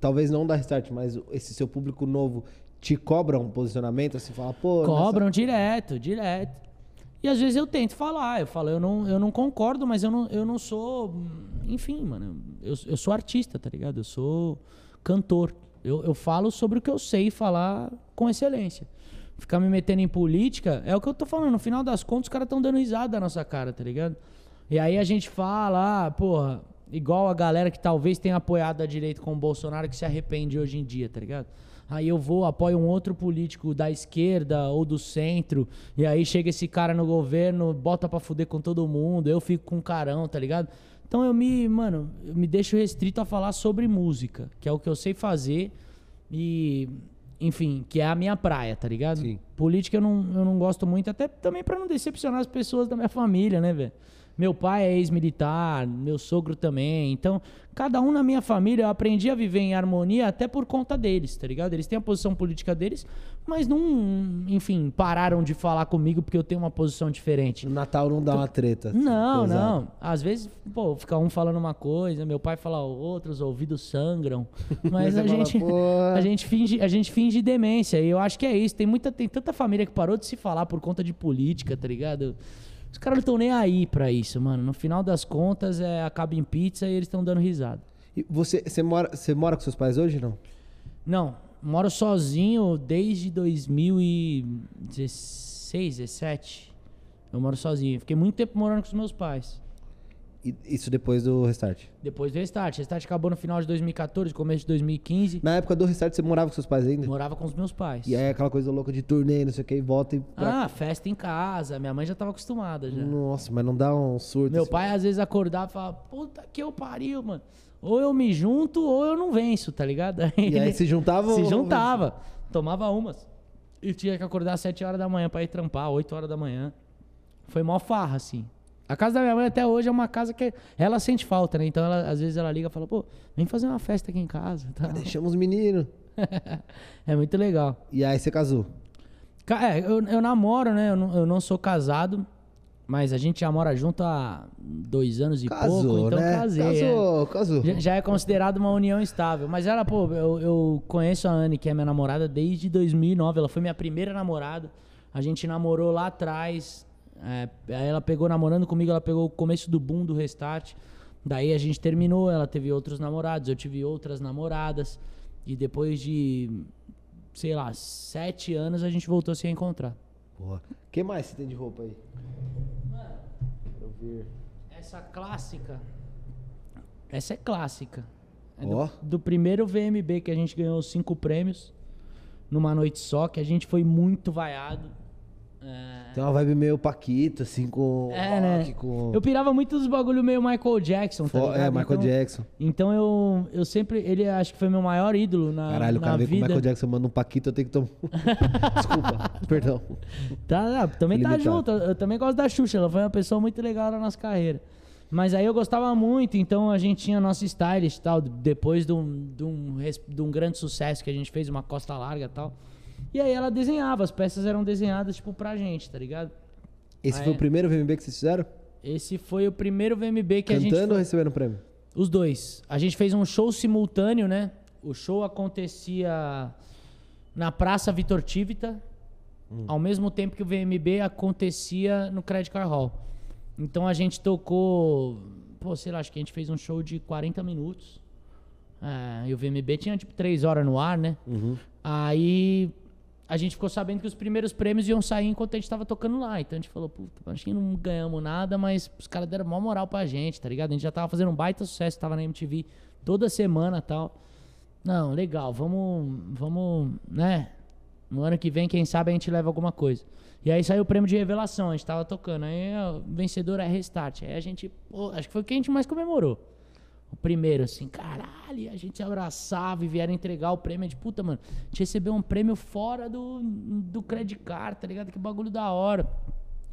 talvez não da Restart, mas esse seu público novo te cobra um posicionamento, assim, fala, pô. Cobram nessa... direto, direto. E às vezes eu tento falar, eu falo, eu não, eu não concordo, mas eu não, eu não sou. Enfim, mano, eu, eu sou artista, tá ligado? Eu sou cantor. Eu, eu falo sobre o que eu sei falar com excelência. Ficar me metendo em política é o que eu tô falando. No final das contas, os caras estão dando risada da nossa cara, tá ligado? E aí a gente fala, ah, porra, igual a galera que talvez tenha apoiado a direita com o Bolsonaro que se arrepende hoje em dia, tá ligado? Aí eu vou, apoio um outro político da esquerda ou do centro, e aí chega esse cara no governo, bota pra fuder com todo mundo, eu fico com carão, tá ligado? Então eu me, mano, eu me deixo restrito a falar sobre música, que é o que eu sei fazer e, enfim, que é a minha praia, tá ligado? Sim. Política eu não, eu não gosto muito, até também para não decepcionar as pessoas da minha família, né, velho? Meu pai é ex-militar, meu sogro também. Então, cada um na minha família, eu aprendi a viver em harmonia até por conta deles, tá ligado? Eles têm a posição política deles, mas não, enfim, pararam de falar comigo porque eu tenho uma posição diferente. No Natal não dá uma treta. assim, Não, não. Às vezes, pô, fica um falando uma coisa, meu pai fala outra, os ouvidos sangram. Mas a gente, a gente finge, a gente finge demência. E eu acho que é isso. Tem muita, tem tanta família que parou de se falar por conta de política, tá ligado? Os caras não estão nem aí pra isso, mano. No final das contas, é acaba em pizza e eles estão dando risada. E você, você, mora, você mora com seus pais hoje, não? Não, moro sozinho desde 2016, 17. Eu moro sozinho. Fiquei muito tempo morando com os meus pais. E isso depois do Restart. Depois do Restart. Restart acabou no final de 2014, começo de 2015. Na época do Restart, você morava com seus pais ainda? Morava com os meus pais. E aí aquela coisa louca de turnê, não sei o que, e volta e... pra- Ah, festa em casa. Minha mãe já tava acostumada já. Nossa, mas não dá um surto? Meu assim? pai às vezes acordava e falava, puta que eu pariu, mano. Ou eu me junto ou eu não venço, tá ligado? E aí se juntavam? se juntava, tomava umas. E tinha que acordar às 7 horas da manhã pra ir trampar, 8 horas da manhã. Foi mó farra, assim. A casa da minha mãe até hoje é uma casa que ela sente falta, né? Então ela, às vezes ela liga e fala, pô, vem fazer uma festa aqui em casa. Tá? Deixamos os meninos. é muito legal. E aí você casou? Ca- É, eu, eu namoro, né? Eu não, eu não sou casado, mas a gente já mora junto há dois anos e Casou, pouco, então né? casei. é. Casou, casou. Já, já é considerado uma união estável. Mas ela, pô, eu, eu conheço a Anne, que é minha namorada, desde 2009. Ela foi minha primeira namorada. A gente namorou lá atrás. é, ela pegou namorando comigo, ela pegou o começo do boom do restart. Daí a gente terminou, ela teve outros namorados, eu tive outras namoradas. E depois de, sei lá, sete anos a gente voltou a se encontrar. Porra. O que mais você tem de roupa aí? Essa clássica. Essa é clássica. É Ó. do, do primeiro VMB que a gente ganhou cinco prêmios numa noite só, que a gente foi muito vaiado. É, Tem uma vibe meio Paquito, assim, com É, né? rock, com... Eu pirava muito dos bagulho meio Michael Jackson, tá Fo- ligado? É, Michael então, Jackson. Então eu, eu sempre. Ele acho que foi meu maior ídolo na, Caralho, o cara veio com o. Michael Jackson, manda um Paquito, eu tenho que tomar... Desculpa, perdão. Tá, ah, também tá Limitado. junto. Eu também gosto da Xuxa. Ela foi uma pessoa muito legal na nossa carreira. Mas aí eu gostava muito, então a gente tinha nosso stylist e tal. Depois de um, de, um, de um grande sucesso que a gente fez, uma costa larga e tal. E aí ela desenhava, as peças eram desenhadas, tipo, pra gente, tá ligado? Esse Ah, foi o primeiro VMB que vocês fizeram? Esse foi o primeiro VMB que a gente. Cantando ou recebendo prêmio? Os dois. A gente fez um show simultâneo, né? O show acontecia na Praça Vitor Tivita, ao mesmo tempo que o VMB acontecia no Credit Card Hall. Então a gente tocou, pô, sei lá, acho que a gente fez um show de 40 minutos. É, e o VMB tinha tipo 3 horas no ar, né? Aí a gente ficou sabendo que os primeiros prêmios iam sair enquanto a gente tava tocando lá. Então a gente falou, puta, acho que não ganhamos nada, mas os caras deram maior moral pra gente, tá ligado? A gente já tava fazendo um baita sucesso, tava na MTV toda semana tal. Não, legal, vamos, vamos, né? No ano que vem, quem sabe a gente leva alguma coisa. E aí saiu o prêmio de revelação, a gente tava tocando. Aí o vencedor é Restart. Aí a gente, pô, acho que foi o que a gente mais comemorou. O primeiro, assim, caralho, a gente abraçava e vieram entregar o prêmio. Gente, puta, mano, a gente recebeu um prêmio fora do, do Credit Card, tá ligado? Que bagulho da hora.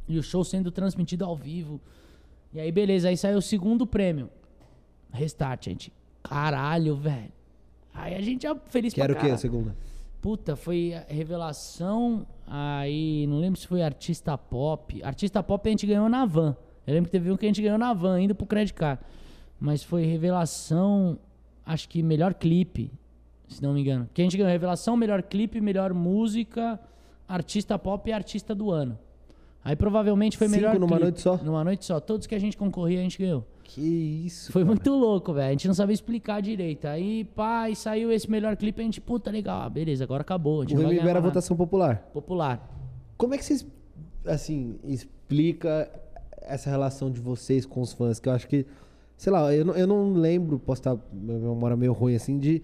E o show sendo transmitido ao vivo. E aí, beleza, aí saiu o segundo prêmio. Restart, gente. Caralho, velho. Aí a gente já feliz Que era o pra quê, a segunda? Puta, foi revelação. Aí, não lembro se foi artista pop. Artista pop a gente ganhou na van. Eu lembro que teve um que a gente ganhou na van, indo pro Credit Card. Mas foi revelação, acho que melhor clipe, se não me engano. Que a gente ganhou revelação, melhor clipe, melhor música, artista pop e artista do ano. Aí provavelmente foi Cinco melhor numa clipe. noite só? Numa noite só. Todos que a gente concorria, a gente ganhou. Que isso, Foi cara. muito louco, velho. A gente não sabia explicar direito. Aí, pá, e saiu esse melhor clipe, a gente, puta, legal. Ah, beleza, agora acabou. A gente O não era nada. votação popular. Popular. Como é que vocês, assim, explica essa relação de vocês com os fãs? Que eu acho que, sei lá, eu não, eu não lembro, posso estar, minha memória meio ruim, assim, de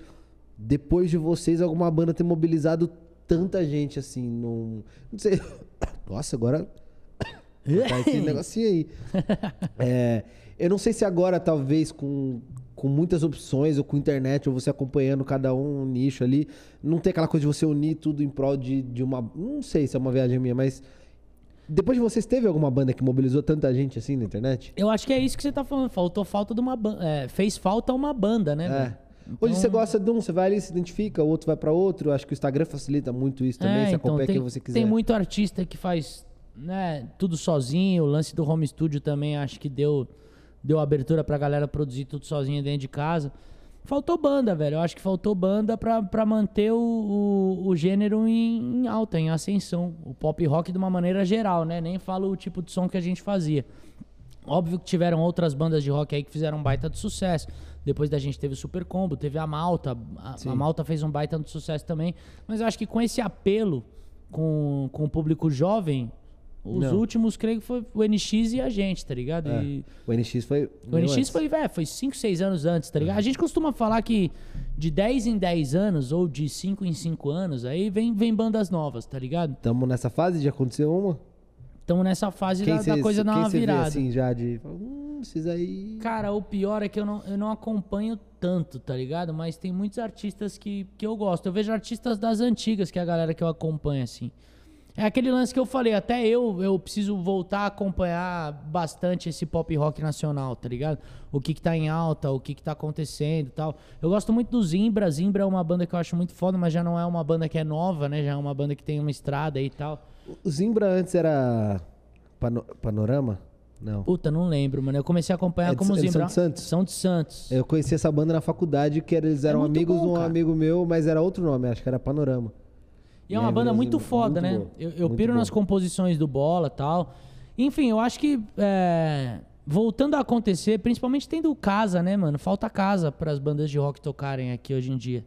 depois de vocês alguma banda ter mobilizado tanta gente, assim, num... Não sei... Nossa, agora... Tá esse negocinho aí. É, eu não sei se agora, talvez, com, com muitas opções, ou com internet, ou você acompanhando cada um, um nicho ali, não tem aquela coisa de você unir tudo em prol de, de uma. Não sei se é uma viagem minha, mas. Depois de vocês, teve alguma banda que mobilizou tanta gente assim na internet? Eu acho que é isso que você tá falando. Faltou falta de uma banda. fez falta uma banda, né? É. Hoje Então- você gosta de um, você vai ali, se identifica, o outro vai pra outro. Acho que o Instagram facilita muito isso também, você acompanha É, então tem, quem você quiser. Tem muito artista que faz né, tudo sozinho. O lance do home studio também acho que deu, deu abertura pra galera produzir tudo sozinha dentro de casa. Faltou banda, velho. Eu acho que faltou banda pra, pra manter o, o, o gênero em, em alta, em ascensão. O pop rock de uma maneira geral, né? Nem falo o tipo de som que a gente fazia. Óbvio que tiveram outras bandas de rock aí que fizeram um baita de sucesso. Depois da gente teve o Super Combo, teve a Malta. A, a Malta fez um baita de sucesso também. Mas eu acho que com esse apelo com, com o público jovem, os Não. últimos, creio que foi o NX e a gente, tá ligado? É. E O NX foi. o NX foi, velho, foi 5, 6 anos antes, tá ligado? A gente costuma falar que de 10 em 10 anos, ou de 5 em 5 anos, aí vem, vem bandas novas, tá ligado? Tamo nessa fase de acontecer uma. Estamos nessa fase da, da cê- coisa dar uma cê vê, virada. assim, já de. Hum, esses aí. Cara, o pior é que eu não, eu não acompanho tanto, tá ligado? Mas tem muitos artistas que, que eu gosto. Eu vejo artistas das antigas, que é a galera que eu acompanho, assim. É aquele lance que eu falei, até eu, eu preciso voltar a acompanhar bastante esse pop rock nacional, tá ligado? O que que tá em alta, o que que tá acontecendo e tal. Eu gosto muito do Zimbra. Zimbra é uma banda que eu acho muito foda, mas já não é uma banda que é nova, né? Já é uma banda que tem uma estrada aí e tal. O Zimbra antes era. Pano- Panorama? Não. Puta, não lembro, mano. Eu comecei a acompanhar É de- como são Zimbra. de Santos? São de Santos. Eu conheci essa banda na faculdade, que eles eram muito amigos bom, de um cara. amigo meu, mas era outro nome, acho que era Panorama. E é uma banda muito foda, Muito né? Eu, eu Muito piro boa. nas composições do Bola e tal. Enfim, eu acho que é, voltando a acontecer, principalmente tendo casa, né, mano? Falta casa para as bandas de rock tocarem aqui hoje em dia.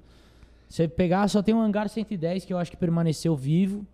Você pegar, só tem um Hangar 110 que eu acho que permaneceu vivo.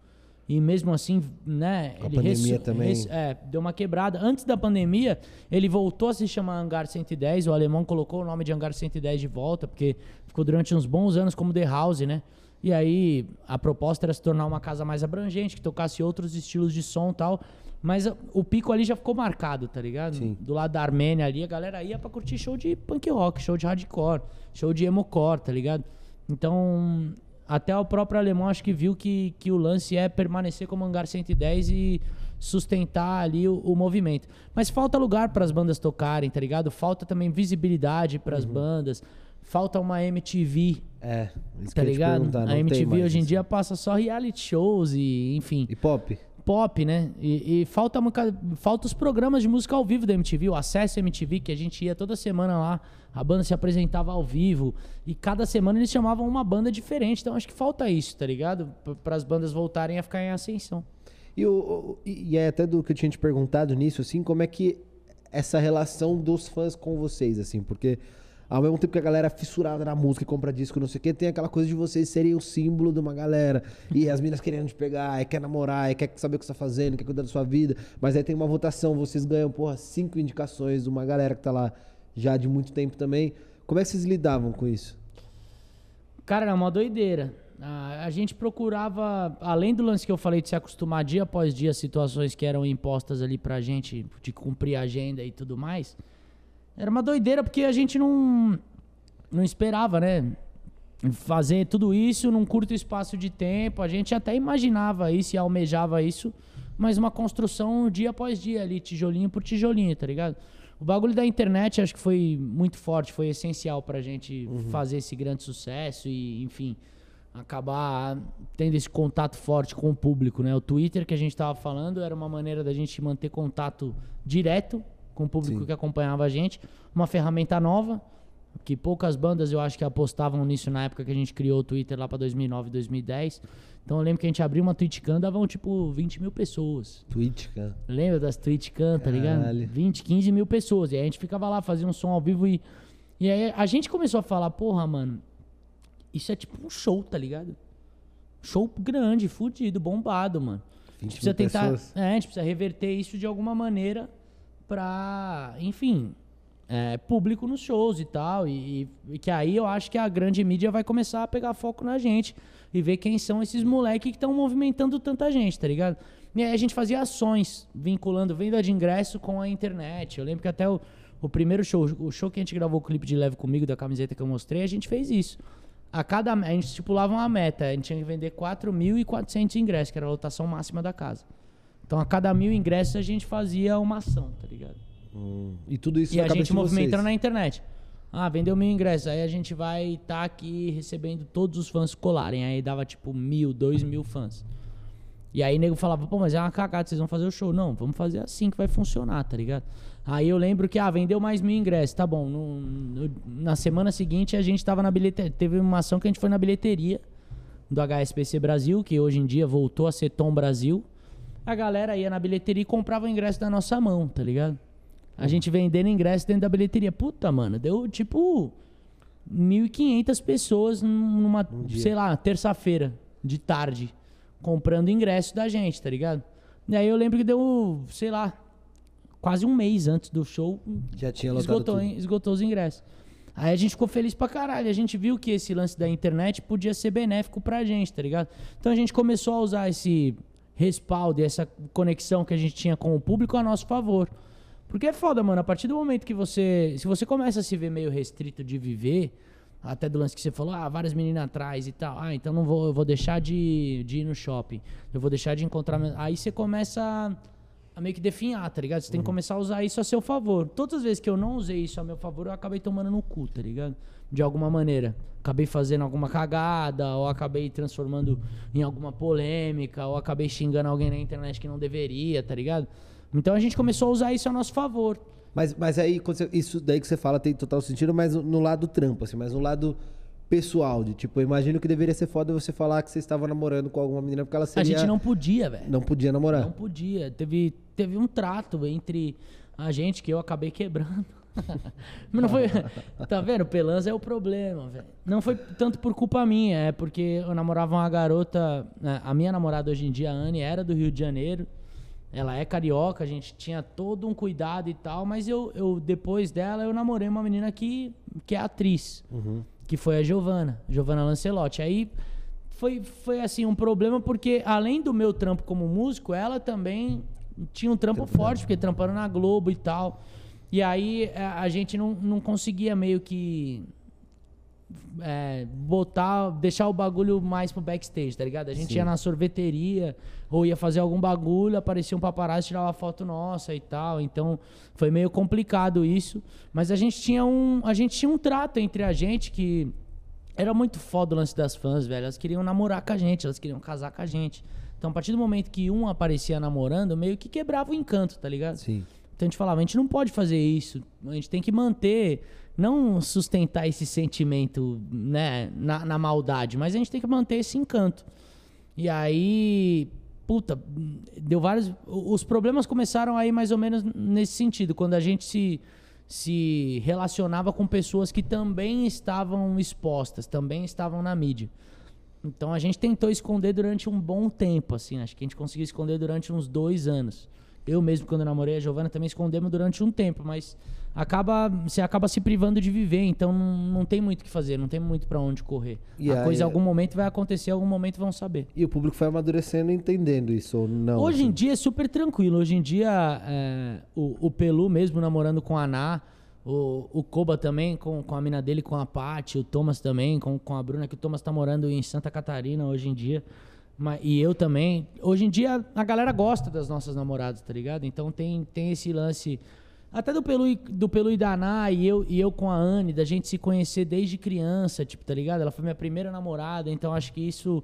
E mesmo assim, né? A pandemia também. é, deu uma quebrada. Antes da pandemia, ele voltou a se chamar Hangar 110. O alemão colocou o nome de Hangar 110 de volta, porque ficou durante uns bons anos como The House, né? E aí a proposta era se tornar uma casa mais abrangente, que tocasse outros estilos de som e tal. Mas a- o pico ali já ficou marcado, tá ligado? Sim. Do lado da Armênia ali, a galera ia pra curtir show de punk rock, show de hardcore, show de emocore, tá ligado? Então, até o próprio alemão acho que viu que, que o lance é permanecer como Hangar 110 e sustentar ali o, o movimento. Mas falta lugar para as bandas tocarem, tá ligado? Falta também visibilidade para as bandas. Falta uma MTV, É, isso tá que ligado? A MTV hoje em dia passa só reality shows e, enfim, E pop? pop, né? E, e falta, falta os programas de música ao vivo da MTV, o Acesso MTV, que a gente ia toda semana lá, a banda se apresentava ao vivo, e cada semana eles chamavam uma banda diferente, então acho que falta isso, tá ligado? Para as bandas voltarem a ficar em ascensão. E, o, e é até do que eu tinha te perguntado nisso, assim, como é que essa relação dos fãs com vocês, assim, porque ao mesmo tempo que a galera é fissurada na música e compra disco, não sei o que, tem aquela coisa de vocês serem o símbolo de uma galera. E as minas querendo te pegar, e quer namorar, e quer saber o que você tá fazendo, quer cuidar da sua vida. Mas aí tem uma votação, vocês ganham, porra, cinco indicações de uma galera que tá lá já de muito tempo também. Como é que vocês lidavam com isso? Cara, era uma doideira. A, a gente procurava, além do lance que eu falei de se acostumar dia após dia às situações que eram impostas ali pra gente, de cumprir a agenda e tudo mais, era uma doideira porque a gente não, não esperava, né? Fazer tudo isso num curto espaço de tempo. A gente até imaginava isso e almejava isso, mas uma construção dia após dia ali, tijolinho por tijolinho, tá ligado? O bagulho da internet acho que foi muito forte, foi essencial pra gente fazer esse grande sucesso e, enfim, acabar tendo esse contato forte com o público, né? O Twitter que a gente tava falando era uma maneira da gente manter contato direto com o público Sim. que acompanhava a gente, uma ferramenta nova, que poucas bandas eu acho que apostavam nisso na época que a gente criou o Twitter lá pra 2009, 2010. Então eu lembro que a gente abriu uma TwitchCam, davam tipo 20 mil pessoas. Twitch, cara. Lembra das TwitchCam, tá ligado? Caralho. 20, 15 mil pessoas. E aí a gente ficava lá, fazia um som ao vivo e. E aí a gente começou a falar, porra, mano, isso é tipo um show, tá ligado? Show grande, fudido, bombado, mano. A 20 gente precisa tentar. pessoas. É, a gente precisa reverter isso de alguma maneira pra, enfim, é, público nos shows e tal. E, e que aí eu acho que a grande mídia vai começar a pegar foco na gente e ver quem são esses moleques que estão movimentando tanta gente, tá ligado? E aí a gente fazia ações vinculando venda de ingresso com a internet. Eu lembro que até o, o primeiro show, o show que a gente gravou o clipe de Leve Comigo, da camiseta que eu mostrei, a gente fez isso. A cada a gente estipulava uma meta, a gente tinha que vender 4.400 ingressos, que era a lotação máxima da casa. Então a cada mil ingressos a gente fazia uma ação, tá ligado? Hum, E tudo isso e a gente de vocês. movimentando na internet. Ah, vendeu mil ingressos. Aí a gente vai estar tá aqui recebendo todos os fãs colarem. Aí dava tipo mil, dois mil fãs. E aí nego falava, pô, mas é uma cagada, vocês vão fazer o show. Não, vamos fazer assim que vai funcionar, tá ligado? Aí eu lembro que, ah, vendeu mais mil ingressos, tá bom. No, no, na semana seguinte a gente tava na bilheteria. Teve uma ação que a gente foi na bilheteria do HSPC Brasil, que hoje em dia voltou a ser Tom Brasil. A galera ia na bilheteria e comprava o ingresso da nossa mão, tá ligado? A gente vendendo ingresso dentro da bilheteria. Puta, mano, deu tipo 1.500 pessoas numa, um sei lá, terça-feira de tarde comprando ingresso da gente, tá ligado? E aí eu lembro que deu, sei lá, quase um mês antes do show. Já tinha esgotou, esgotou os ingressos. Aí a gente ficou feliz pra caralho. A gente viu que esse lance da internet podia ser benéfico pra gente, tá ligado? Então a gente começou a usar esse respaldo e essa conexão que a gente tinha com o público a nosso favor. Porque é foda, mano. A partir do momento que você. Se você começa a se ver meio restrito de viver, até do lance que você falou, ah, várias meninas atrás e tal. Ah, então não vou, eu vou deixar de, de ir no shopping. Eu vou deixar de encontrar. Aí você começa a, a meio que definhar, tá ligado? Você tem que uhum. começar a usar isso a seu favor. Todas as vezes que eu não usei isso a meu favor, eu acabei tomando no cu, tá ligado? De alguma maneira. Acabei fazendo alguma cagada, ou acabei transformando em alguma polêmica, ou acabei xingando alguém na internet que não deveria, tá ligado? Então a gente começou a usar isso a nosso favor. Mas, mas aí, isso daí que você fala tem total sentido, mas no lado trampo, assim, mas no lado pessoal, de tipo, eu imagino que deveria ser foda você falar que você estava namorando com alguma menina, porque ela seria... A gente não podia, velho. Não podia namorar. Não podia. Teve, teve um trato entre a gente que eu acabei quebrando. Mas não foi. Tá vendo? Pelanza é o problema, velho. Não foi tanto por culpa minha, é porque eu namorava uma garota. Né, a minha namorada hoje em dia, a Anne, era do Rio de Janeiro. Ela é carioca, a gente tinha todo um cuidado e tal, mas eu, eu depois dela eu namorei uma menina que, que é atriz, uhum. Que foi a Giovana, Giovana Lancelotti. Aí foi, foi assim um problema porque além do meu trampo como músico, ela também tinha um trampo forte, porque trampando na Globo e tal. E aí a, a gente não, não conseguia meio que é, botar, deixar o bagulho mais pro backstage, tá ligado? A gente Sim. ia na sorveteria ou ia fazer algum bagulho, aparecia um paparazzo, tirava foto nossa e tal. Então foi meio complicado isso, mas a gente tinha um, a gente tinha um trato entre a gente que era muito foda o lance das fãs, velho. Elas queriam namorar com a gente, elas queriam casar com a gente. Então a partir do momento que um aparecia namorando, meio que quebrava o encanto, tá ligado? Sim. Então a gente falava, a gente não pode fazer isso, a gente tem que manter não sustentar esse sentimento né, na, na, maldade, mas a gente tem que manter esse encanto. E aí, puta, deu vários. Os problemas começaram aí mais ou menos nesse sentido, quando a gente se, se relacionava com pessoas que também estavam expostas, também estavam na mídia. Então a gente tentou esconder durante um bom tempo, assim, acho que a gente conseguiu esconder durante uns dois anos. Eu mesmo, quando namorei a Giovana, também escondemos durante um tempo, mas acaba você acaba se privando de viver, então não, não tem muito o que fazer, não tem muito para onde correr. E a aí, coisa em algum momento vai acontecer, em algum momento vão saber. E o público foi amadurecendo entendendo isso ou não? Hoje assim? em dia é super tranquilo. Hoje em dia é, o, o Pelu mesmo namorando com a Ana, o, o Koba também com, com a mina dele, com a Paty, o Thomas também, com, com a Bruna, que o Thomas tá morando em Santa Catarina hoje em dia. Mas, e eu também. Hoje em dia a galera gosta das nossas namoradas, tá ligado? Então tem, tem esse lance até do Pelu, do Pelu e da Ana, e eu, e eu com a Anne, da gente se conhecer desde criança, tipo, tá ligado? Ela foi minha primeira namorada, então acho que isso,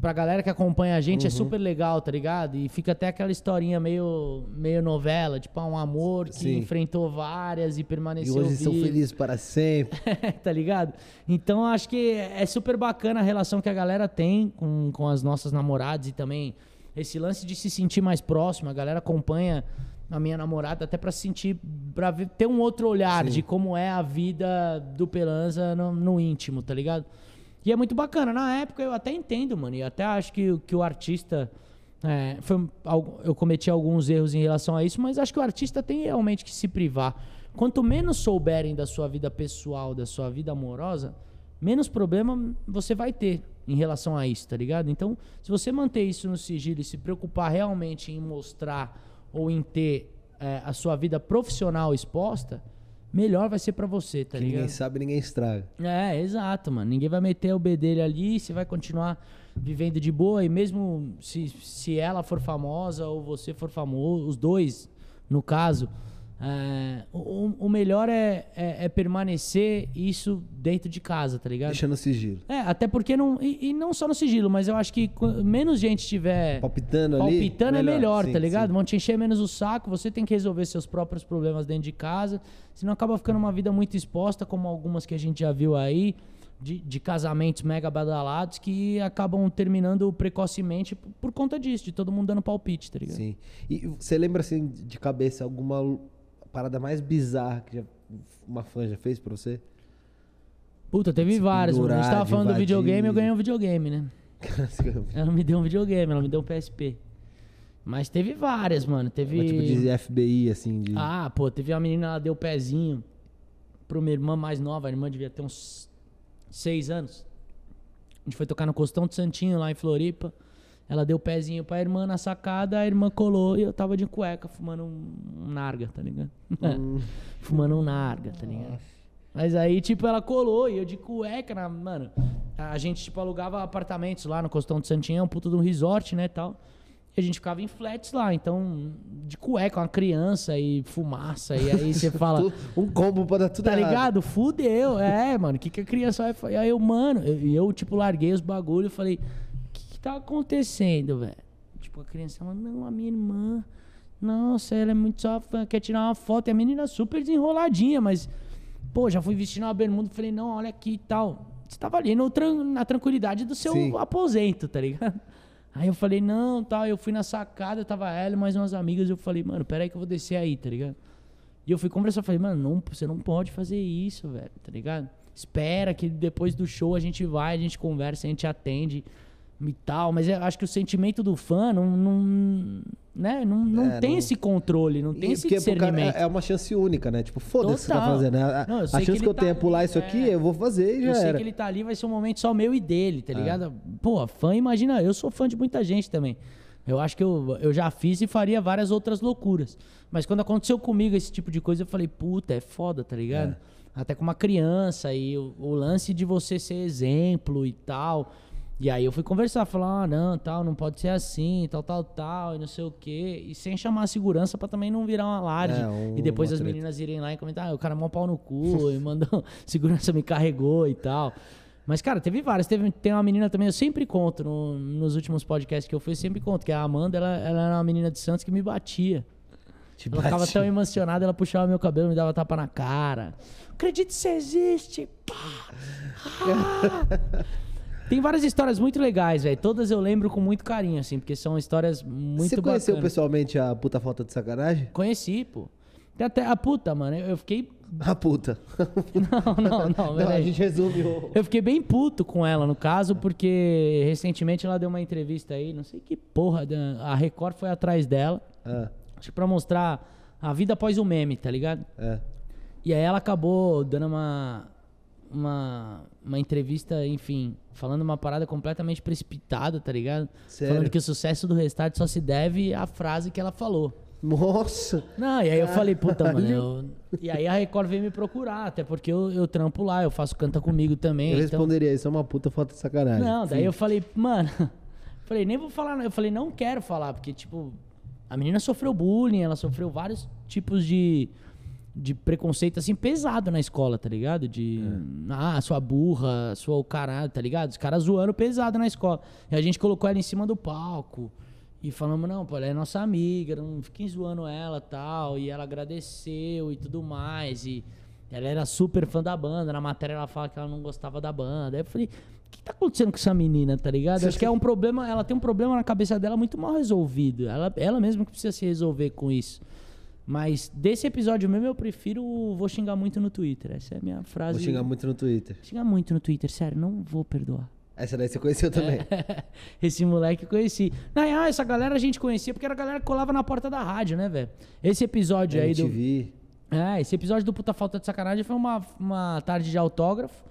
pra galera que acompanha a gente, é uhum. é super legal, tá ligado? E fica até aquela historinha meio, meio novela, tipo, um amor que Sim. enfrentou várias e permaneceu. E hoje vivo. são felizes para sempre. tá ligado? Então acho que é super bacana a relação que a galera tem com, com as nossas namoradas e também esse lance de se sentir mais próximo, a galera acompanha a minha namorada, até para sentir, para ter um outro olhar Sim. de como é a vida do Pelanza no, no, íntimo, tá ligado? E é muito bacana. Na época eu até entendo, mano, e até acho que, que o artista. É, foi, eu cometi alguns erros em relação a isso, mas acho que o artista tem realmente que se privar. Quanto menos souberem da sua vida pessoal, da sua vida amorosa, menos problema você vai ter em relação a isso, tá ligado? Então, se você manter isso no sigilo e se preocupar realmente em mostrar ou em ter é, a sua vida profissional exposta, melhor vai ser para você, tá que ligado? Ninguém sabe, ninguém estraga. É, exato, mano. Ninguém vai meter o B dele ali, você vai continuar vivendo de boa e mesmo se, se ela for famosa ou você for famoso, os dois, no caso, É, o, o melhor é, é, é permanecer isso dentro de casa, tá ligado? Deixando sigilo. É, até porque não. E, e não só no sigilo, mas eu acho que qu- menos gente tiver Palpitando ali. palpitando é melhor, sim, tá ligado? sim. Vão te encher menos o saco, você tem que resolver seus próprios problemas dentro de casa. Senão acaba ficando uma vida muito exposta, como algumas que a gente já viu aí, de, de casamentos mega badalados que acabam terminando precocemente por, por conta disso, de todo mundo dando palpite, tá ligado? Sim. E você lembra, assim, de cabeça, alguma parada mais bizarra que já- uma fã já fez pra você? Puta, teve várias, mano. A gente tava falando do videogame, eu ganhei um videogame, né? Ela me deu um videogame, ela me deu um PSP. Mas teve várias, mano. Teve. Uma tipo de FBI, assim, de... Ah, pô, teve uma menina, ela deu o pezinho pra uma irmã mais nova. A irmã devia ter uns seis anos. A gente foi tocar no Costão de Santinho, lá em Floripa. Ela deu o pezinho pra irmã na sacada, a irmã colou e eu tava de cueca fumando um, narga, tá ligado? Hum. fumando um narga, tá ligado? Mas aí, tipo, ela colou e eu de cueca, na, mano. A gente, tipo, alugava apartamentos lá no Costão de Santinho, é um puto de um resort, né, tal. E a gente ficava em flats lá, então, de cueca, uma criança e fumaça. E aí você fala, Um combo pra dar tudo tá errado. ligado? Fudeu. É, mano, o que, que a criança vai fazer? Aí eu, mano, eu- e eu, tipo, larguei os bagulho e falei, tá acontecendo, velho? Tipo, a criança falando, não, a minha irmã, nossa, ela é muito só fã, quer tirar uma foto. E a menina super desenroladinha, mas, pô, já fui vestindo uma bermuda falei, não, olha aqui e tal. Você tava ali no na tranquilidade do seu Sim. aposento, tá ligado? Aí eu falei, não, tal, eu fui na sacada, tava ela e mais umas amigas, eu falei, mano, peraí que eu vou descer aí, tá ligado? E eu fui conversar, falei, mano, não, você não pode fazer isso, velho, tá ligado? Espera que depois do show a gente vai, a gente conversa, a gente atende e tal. Mas eu acho que o sentimento do fã não, não, né? não, não É, tem não- esse controle, não tem E esse cara discernimento. é, é uma chance única, né? Tipo, foda-se o que você tá fazendo. né? A, Não, a que chance que, ele eu tenho é tá pular isso aqui, é. eu vou fazer e já Eu sei era. que ele tá ali, vai ser um momento só meu e dele, É. tá ligado? Pô, fã, imagina, eu sou fã de muita gente também. Eu acho que eu, eu já fiz e faria várias outras loucuras. Mas quando aconteceu comigo esse tipo de coisa, eu falei, puta, é foda, tá ligado? É. Até com uma criança e o, o lance de você ser exemplo e tal. E aí eu fui conversar, falar, ah, não, tal, não pode ser assim, tal, tal, tal, e não sei o quê. E sem chamar a segurança pra também não virar uma alarde. É, um- e depois as treta. meninas irem lá e comentar, ah, o cara é mó pau no cu, e mandou, segurança me carregou e tal. Mas, cara, teve várias. Teve, tem uma menina também, eu sempre conto, no- nos últimos podcasts que eu fui, eu sempre conto, que a Amanda, ela, ela era uma menina de Santos que me batia. Te Ela ficava tão emocionada, ela puxava meu cabelo, me dava tapa na cara. Acredite se existe. Pá. Ah. Tem várias histórias muito legais, velho. Todas eu lembro com muito carinho, assim, porque são histórias muito Você conheceu bacanas. pessoalmente a puta falta de sacanagem? Conheci, pô. Tem até a puta, mano. Eu fiquei. A puta. Não, não, não, Não, a gente resume o... Eu fiquei bem puto com ela, no caso, porque recentemente ela deu uma entrevista aí, não sei que porra, a Record foi atrás dela, Ah, acho que pra mostrar a vida após o meme, tá ligado? é. E aí ela acabou dando uma, uma, uma entrevista, enfim, falando uma parada completamente precipitada, tá ligado? Sério? Falando que o sucesso do Restart só se deve à frase que ela falou. Nossa! Não, e aí eu falei, puta, mano. Eu- E aí a Record veio me procurar, até porque eu, eu trampo lá, eu faço canta comigo também. Eu então... responderia, isso é uma puta falta de sacanagem. Não, daí Sim. eu falei, mano, falei, nem vou falar, não. eu falei, não quero falar, porque, tipo, a menina sofreu bullying, ela sofreu vários tipos de, de preconceito, assim, pesado na escola, tá ligado? De, ah, sua burra, sua o caralho, tá ligado? Os caras zoando pesado na escola. E a gente colocou ela em cima do palco. E falamos, não, pô, ela é nossa amiga, não fiquem zoando ela tal. E ela agradeceu e tudo mais. E ela era super fã da banda. Na matéria ela fala que ela não gostava da banda. Aí eu falei, o que tá acontecendo com essa menina, tá ligado? Acho que é um problema, ela tem um problema na cabeça dela muito mal resolvido. Ela, ela mesma que precisa se resolver com isso. Mas desse episódio mesmo eu prefiro o vou xingar muito no Twitter. Essa é a minha frase. Vou xingar muito no Twitter. Xingar muito no Twitter, sério, não vou perdoar. Essa daí você conheceu também. Esse moleque eu conheci. Na real, essa galera a gente conhecia porque era a galera que colava na porta da rádio, né, velho? Esse episódio aí do. MTV. É, esse episódio do Puta Falta de Sacanagem foi uma, uma tarde de autógrafo.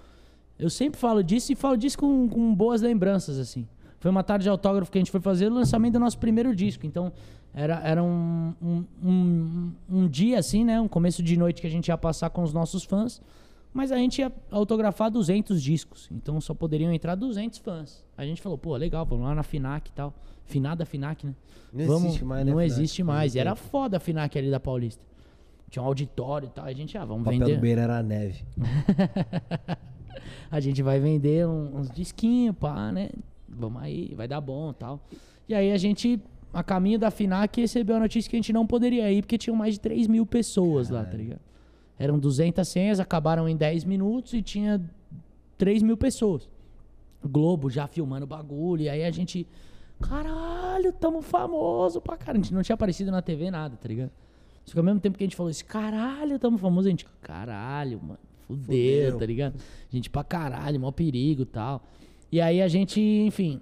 Eu sempre falo disso e falo disso com, com boas lembranças, assim. Foi uma tarde de autógrafo que a gente foi fazer o lançamento do nosso primeiro disco. Então, era, era um, um, um, um dia, assim, né? Um começo de noite que a gente ia passar com os nossos fãs. Mas a gente ia autografar 200 discos. Então, só poderiam entrar 200 fãs. A gente falou, pô, legal, vamos lá na FINAC e tal. Finada FINAC, né? Não Vamos- existe mais, né, Não FINAC? existe mais. E era foda a FINAC ali da Paulista. tinha um auditório e tal. A gente, ah, O vamos papel vender. do Beira era a neve. a gente vai vender uns disquinhos, pá, né? Vamos aí, vai dar bom e tal. E aí a gente, a caminho da FINAC, recebeu a notícia que a gente não poderia ir, porque tinham mais de 3 mil pessoas lá, tá ligado? Eram 200 senhas, acabaram em 10 minutos e tinha 3 mil pessoas. Globo já filmando bagulho, e aí a gente, caralho, tamo famoso pra caralho. A gente não tinha aparecido na TV nada, tá ligado? Só que ao mesmo tempo que a gente falou isso, caralho, tamo famoso, a gente, caralho, mano, fudeu, Fudeu. tá ligado? Gente pra caralho, maior perigo e tal. E aí a gente, enfim,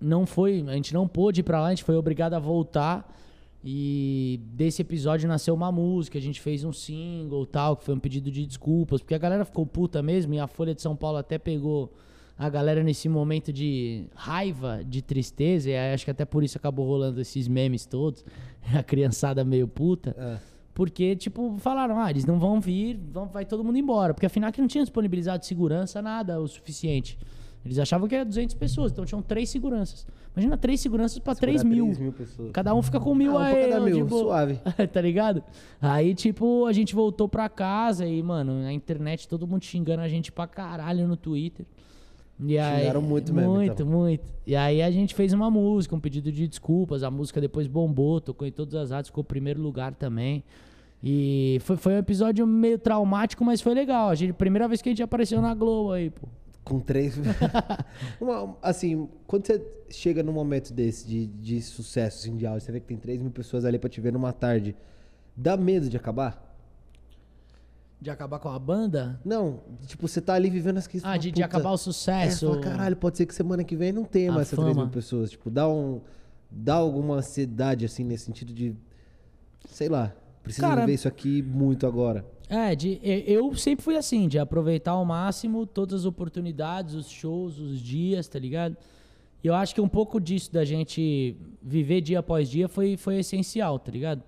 não foi, a gente não pôde ir pra lá, a gente foi obrigado a voltar. E desse episódio nasceu uma música, a gente fez um single tal, que foi um pedido de desculpas, porque a galera ficou puta mesmo e a Folha de São Paulo até pegou a galera nesse momento de raiva, de tristeza, e acho que até por isso acabou rolando esses memes todos, a criançada meio puta. É. Porque, tipo, falaram, ah, eles não vão vir, vão, vai todo mundo embora. Porque afinal que não tinha disponibilizado segurança, nada o suficiente. Eles achavam que era 200 pessoas, então tinham três seguranças. Imagina três seguranças pra 3 Segurar mil. 3 mil pessoas. Cada um fica com mil Ah, aí, cada mil, boa. suave. tá ligado? Aí, tipo, a gente voltou pra casa e, mano, na internet todo mundo xingando a gente pra caralho no Twitter. E aí, Xingaram muito mesmo, Muito, então. muito. E aí a gente fez uma música, um pedido de desculpas. A música depois bombou, tocou em todas as rádios, ficou primeiro lugar também. E foi, foi um episódio meio traumático, mas foi legal. A gente, primeira vez que a gente apareceu na Globo aí, pô. Com três. Uma- assim, quando você chega num momento desse de, de sucesso assim, de áudio, você vê que tem 3 mil pessoas ali pra te ver numa tarde. Dá medo de acabar? De acabar com a banda? Não, tipo, você tá ali vivendo as questões. Ah, de, de acabar o É, sucesso. você fala, caralho, pode ser que semana que vem não tenha A mais essas 3 mil pessoas. Tipo, dá um. Dá alguma ansiedade, assim, nesse sentido de. Sei lá, preciso Cara, viver isso aqui muito agora. É, de, eu sempre fui assim, de aproveitar ao máximo todas as oportunidades, os shows, os dias, tá ligado? E eu acho que um pouco disso da gente viver dia após dia foi, foi essencial, tá ligado?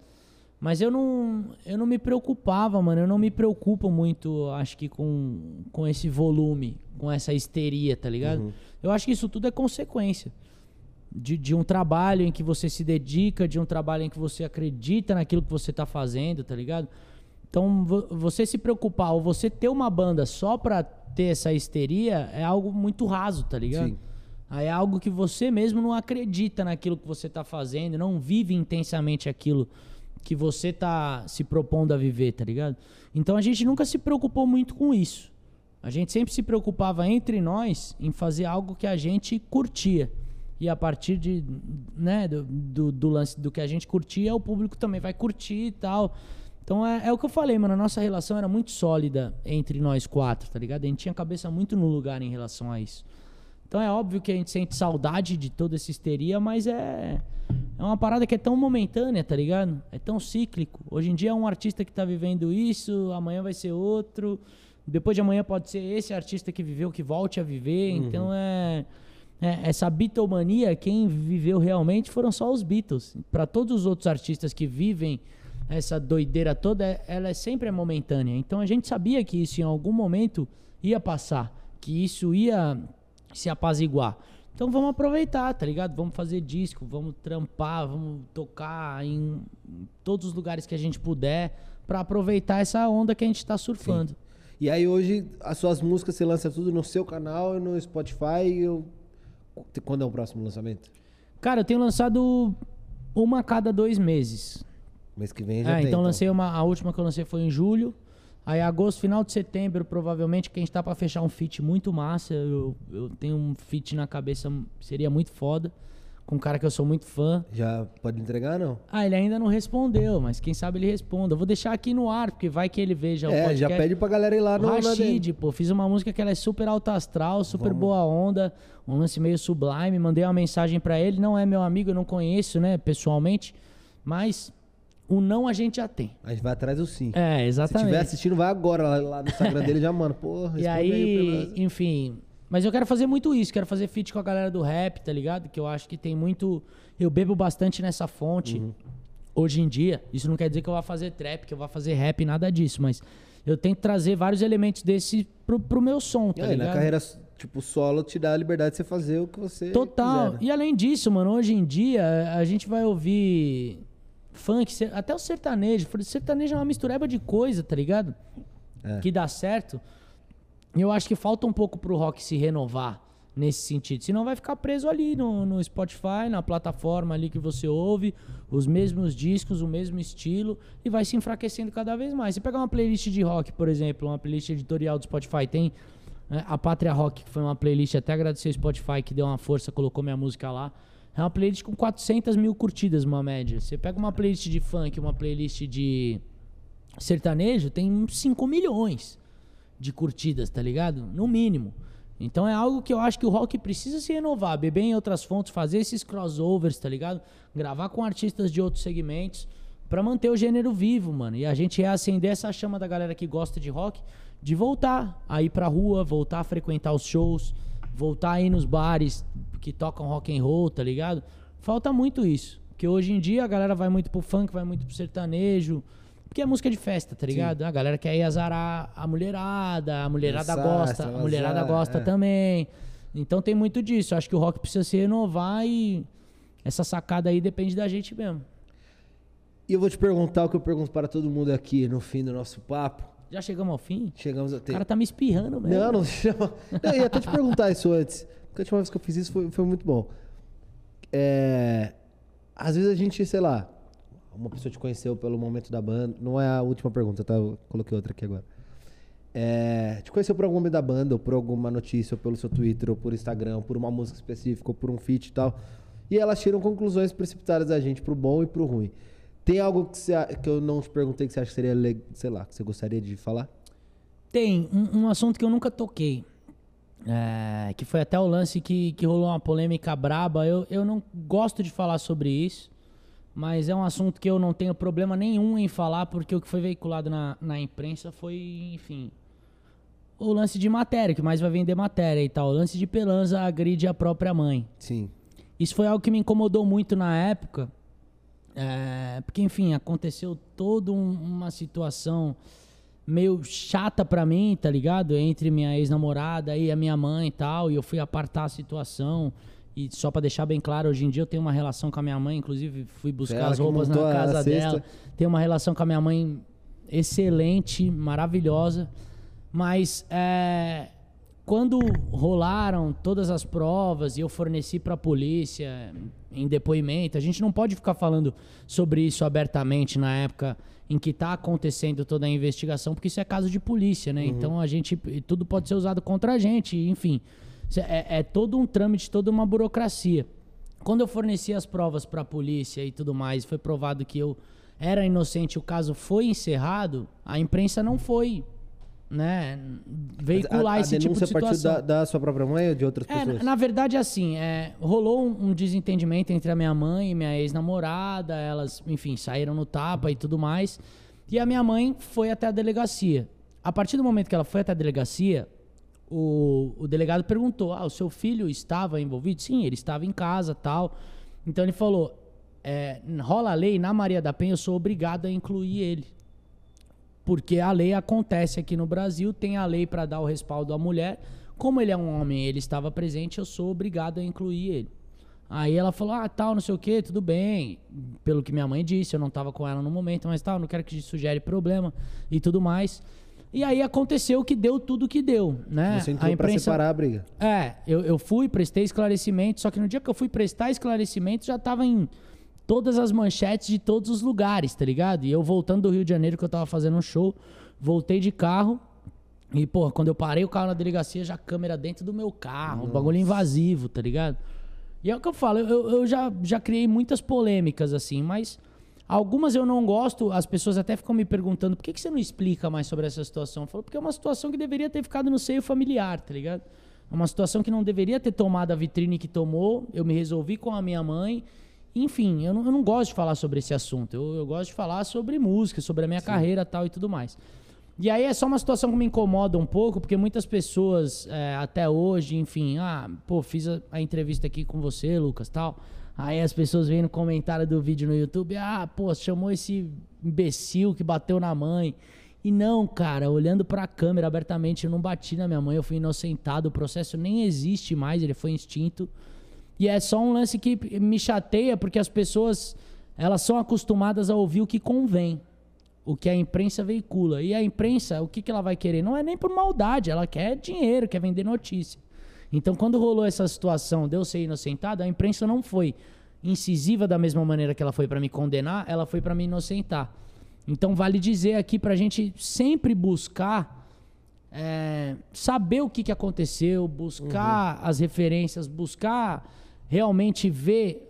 Mas eu não, eu não me preocupava, mano. Eu não me preocupo muito, acho que, com, com esse volume, com essa histeria, tá ligado? Eu acho que isso tudo é consequência de, de um trabalho em que você se dedica, de um trabalho em que você acredita naquilo que você tá fazendo, tá ligado? Então, vo- você se preocupar ou você ter uma banda só pra ter essa histeria é algo muito raso, tá ligado? Sim. Aí é algo que você mesmo não acredita naquilo que você tá fazendo, não vive intensamente aquilo que você tá se propondo a viver, tá ligado? Então a gente nunca se preocupou muito com isso. A gente sempre se preocupava entre nós em fazer algo que a gente curtia. E a partir de, né, do, do, do lance do que a gente curtia, o público também vai curtir e tal. Então é, é o que eu falei, mano. A nossa relação era muito sólida entre nós quatro, tá ligado? A gente tinha a cabeça muito no lugar em relação a isso. Então é óbvio que a gente sente saudade de toda essa histeria, mas é, é uma parada que é tão momentânea, tá ligado? É tão cíclico. Hoje em dia é um artista que tá vivendo isso, amanhã vai ser outro. Depois de amanhã pode ser esse artista que viveu que volte a viver. Então é, é- essa Beatlemania, quem viveu realmente foram só os Beatles. Para todos os outros artistas que vivem essa doideira toda, é- ela é sempre é momentânea. Então a gente sabia que isso em algum momento ia passar, que isso ia se apaziguar. Então vamos aproveitar, tá ligado? Vamos fazer disco, vamos trampar, vamos tocar em todos os lugares que a gente puder pra aproveitar essa onda que a gente tá surfando. E aí hoje as suas músicas você lança tudo no seu canal e no Spotify. Eu... Quando é o próximo lançamento? Cara, eu tenho lançado uma a cada dois meses. Mês que vem já É, tem. então lancei uma. A última que eu lancei foi em julho. Aí agosto, final de setembro, provavelmente, que a gente tá pra fechar um feat muito massa. Eu, eu tenho um feat na cabeça, seria muito foda. Com um cara que eu sou muito fã. Já pode entregar, não? Ah, ele ainda não respondeu, mas quem sabe ele responda. Eu vou deixar aqui no ar, porque vai que ele veja o é, podcast. já pede pra galera ir lá no. Rashid, pô, fiz uma música que ela é super alta astral, super boa onda, um lance meio sublime, mandei uma mensagem pra ele, não é meu amigo, eu não conheço, né, pessoalmente, mas o não a gente já tem. A gente vai atrás do sim. É, Se exatamente. tiver assistindo, vai agora lá, lá no Instagram dele já, mano. Porra, E aí, beleza. enfim. Mas eu quero fazer muito isso, quero fazer feat com a galera do rap, tá ligado? Que eu acho que tem muito. Eu bebo bastante nessa fonte Uhum. hoje em dia. Isso não quer dizer que eu vá fazer trap, que eu vá fazer rap, nada disso, mas eu tento trazer vários elementos desse pro, pro meu som, tá E aí, ligado? na carreira, tipo, solo te dá a liberdade de você fazer o que você Total. quiser, né? E além disso, mano, hoje em dia a gente vai ouvir funk, até o sertanejo. Sertanejo é uma mistureba de coisa, tá ligado? É. Que dá certo. E eu acho que falta um pouco pro rock se renovar nesse sentido. Senão vai ficar preso ali no, no Spotify, na plataforma ali que você ouve, os mesmos discos, o mesmo estilo, e vai se enfraquecendo cada vez mais. Você pegar uma playlist de rock, por exemplo, uma playlist editorial do Spotify, tem né, a Pátria Rock, que foi uma playlist, até agradecer o Spotify que deu uma força, colocou minha música lá. É uma playlist com 400 mil curtidas, uma média. Você pega uma playlist de funk, uma playlist de sertanejo, tem uns 5 milhões de curtidas, tá ligado? No mínimo. Então é algo que eu acho que o rock precisa se renovar, beber em outras fontes, fazer esses crossovers, tá ligado? Gravar com artistas de outros segmentos pra manter o gênero vivo, mano. E a gente reacender essa chama da galera que gosta de rock de voltar a ir pra rua, voltar a frequentar os shows, voltar a ir nos bares que tocam rock and roll, tá ligado? Falta muito isso. Porque hoje em dia a galera vai muito pro funk, vai muito pro sertanejo, porque é música de festa, tá ligado? A galera quer ir azarar a mulherada, a mulherada Dançar, gosta, a mulherada gosta é. também. Então tem muito disso. Acho que o rock precisa se renovar e essa sacada aí depende da gente mesmo. E eu vou te perguntar o que eu pergunto para todo mundo aqui no fim do nosso papo. Já chegamos ao fim? Chegamos O cara tá me espirrando mesmo. Não, não chama. Não, eu ia até te perguntar isso antes. Porque a última vez que eu fiz isso foi, foi muito bom. É, Às vezes a gente, sei lá, uma pessoa te conheceu pelo momento da banda. Não é a última pergunta, tá? Eu coloquei outra aqui agora. É, Te conheceu por algum momento da banda, ou por alguma notícia, ou pelo seu Twitter, ou por Instagram, ou por uma música específica, ou por um feat e tal. E elas tiram conclusões precipitadas da gente, pro bom e pro ruim. Tem algo que, você, que eu não te perguntei que você acha que seria, sei lá, que você gostaria de falar? Tem um, um assunto que eu nunca toquei. é, que foi até o lance que, que rolou uma polêmica braba. Eu, eu não gosto de falar sobre isso, mas é um assunto que eu não tenho problema nenhum em falar, porque o que foi veiculado na, na imprensa foi, enfim, o lance de matéria, que mais vai vender matéria e tal. O lance de Pelanza agride a própria mãe. Sim. Isso foi algo que me incomodou muito na época. É, porque, enfim, aconteceu toda um- uma situação meio chata pra mim, tá ligado? Entre minha ex-namorada e a minha mãe e tal. E eu fui apartar a situação. E só pra deixar bem claro, hoje em dia eu tenho uma relação com a minha mãe. Inclusive, fui buscar Ela as roupas na casa dela. Tenho uma relação com a minha mãe excelente, maravilhosa. Mas é, quando rolaram todas as provas e eu forneci para a polícia em depoimento, a gente não pode ficar falando sobre isso abertamente na época em que está acontecendo toda a investigação, porque isso é caso de polícia, né? Então a gente tudo pode ser usado contra a gente, enfim. É, é todo um trâmite, toda uma burocracia. Quando eu forneci as provas para a polícia e tudo mais, foi provado que eu era inocente, o caso foi encerrado, a imprensa não foi, né, veicular a, a esse tipo denúncia de partiu situação. da, da sua própria mãe ou de outras É, pessoas? na, na verdade, assim, é, rolou um, um desentendimento entre a minha mãe e minha ex-namorada. Elas, enfim, saíram no tapa e tudo mais. E a minha mãe foi até a delegacia. A partir do momento que ela foi até a delegacia, o, o delegado perguntou: Ah, o seu filho estava envolvido? Sim, ele estava em casa tal. Então ele falou: é, rola a lei, na Maria da Penha eu sou obrigado a incluir ele. Porque a lei acontece aqui no Brasil, tem a lei para dar o respaldo à mulher. Como ele é um homem, ele estava presente, eu sou obrigado a incluir ele. Aí ela falou: "Ah, tal, não sei o quê, tudo bem". Pelo que minha mãe disse, eu não estava com ela no momento, mas tal, não quero que isso gere problema e tudo mais. E aí aconteceu que deu tudo que deu, né? Você entrou pra separar a briga. É, eu, eu fui, prestei esclarecimento, só que no dia que eu fui prestar esclarecimento já tava em todas as manchetes de todos os lugares, tá ligado? E eu voltando do Rio de Janeiro, que eu tava fazendo um show, voltei de carro. E, porra, quando eu parei o carro na delegacia, já a câmera dentro do meu carro, um bagulho invasivo, tá ligado? E é o que eu falo, eu, eu já, já criei muitas polêmicas, assim, mas algumas eu não gosto, as pessoas até ficam me perguntando por que, que você não explica mais sobre essa situação? Eu falo, porque é uma situação que deveria ter ficado no seio familiar, tá ligado? É uma situação que não deveria ter tomado a vitrine que tomou, eu me resolvi com a minha mãe. Enfim, eu não, eu não gosto de falar sobre esse assunto, eu, eu gosto de falar sobre música, sobre a minha carreira tal e tudo mais. E aí é só uma situação que me incomoda um pouco, porque muitas pessoas, é, até hoje, enfim, ah, pô, fiz a, a entrevista aqui com você, Lucas, tal. Aí as pessoas vêm no comentário do vídeo no YouTube, ah, pô, chamou esse imbecil que bateu na mãe. E não, cara, olhando pra câmera abertamente, eu não bati na minha mãe, eu fui inocentado, o processo nem existe mais, ele foi extinto. E é só um lance que me chateia, porque as pessoas elas são acostumadas a ouvir o que convém, o que a imprensa veicula. E a imprensa, o que, que ela vai querer? Não é nem por maldade, ela quer dinheiro, quer vender notícia. Então, quando rolou essa situação de eu ser inocentado, a imprensa não foi incisiva da mesma maneira que ela foi para me condenar, ela foi para me inocentar. Então, vale dizer aqui para a gente sempre buscar é, saber o que, que aconteceu, buscar uhum. as referências, buscar realmente ver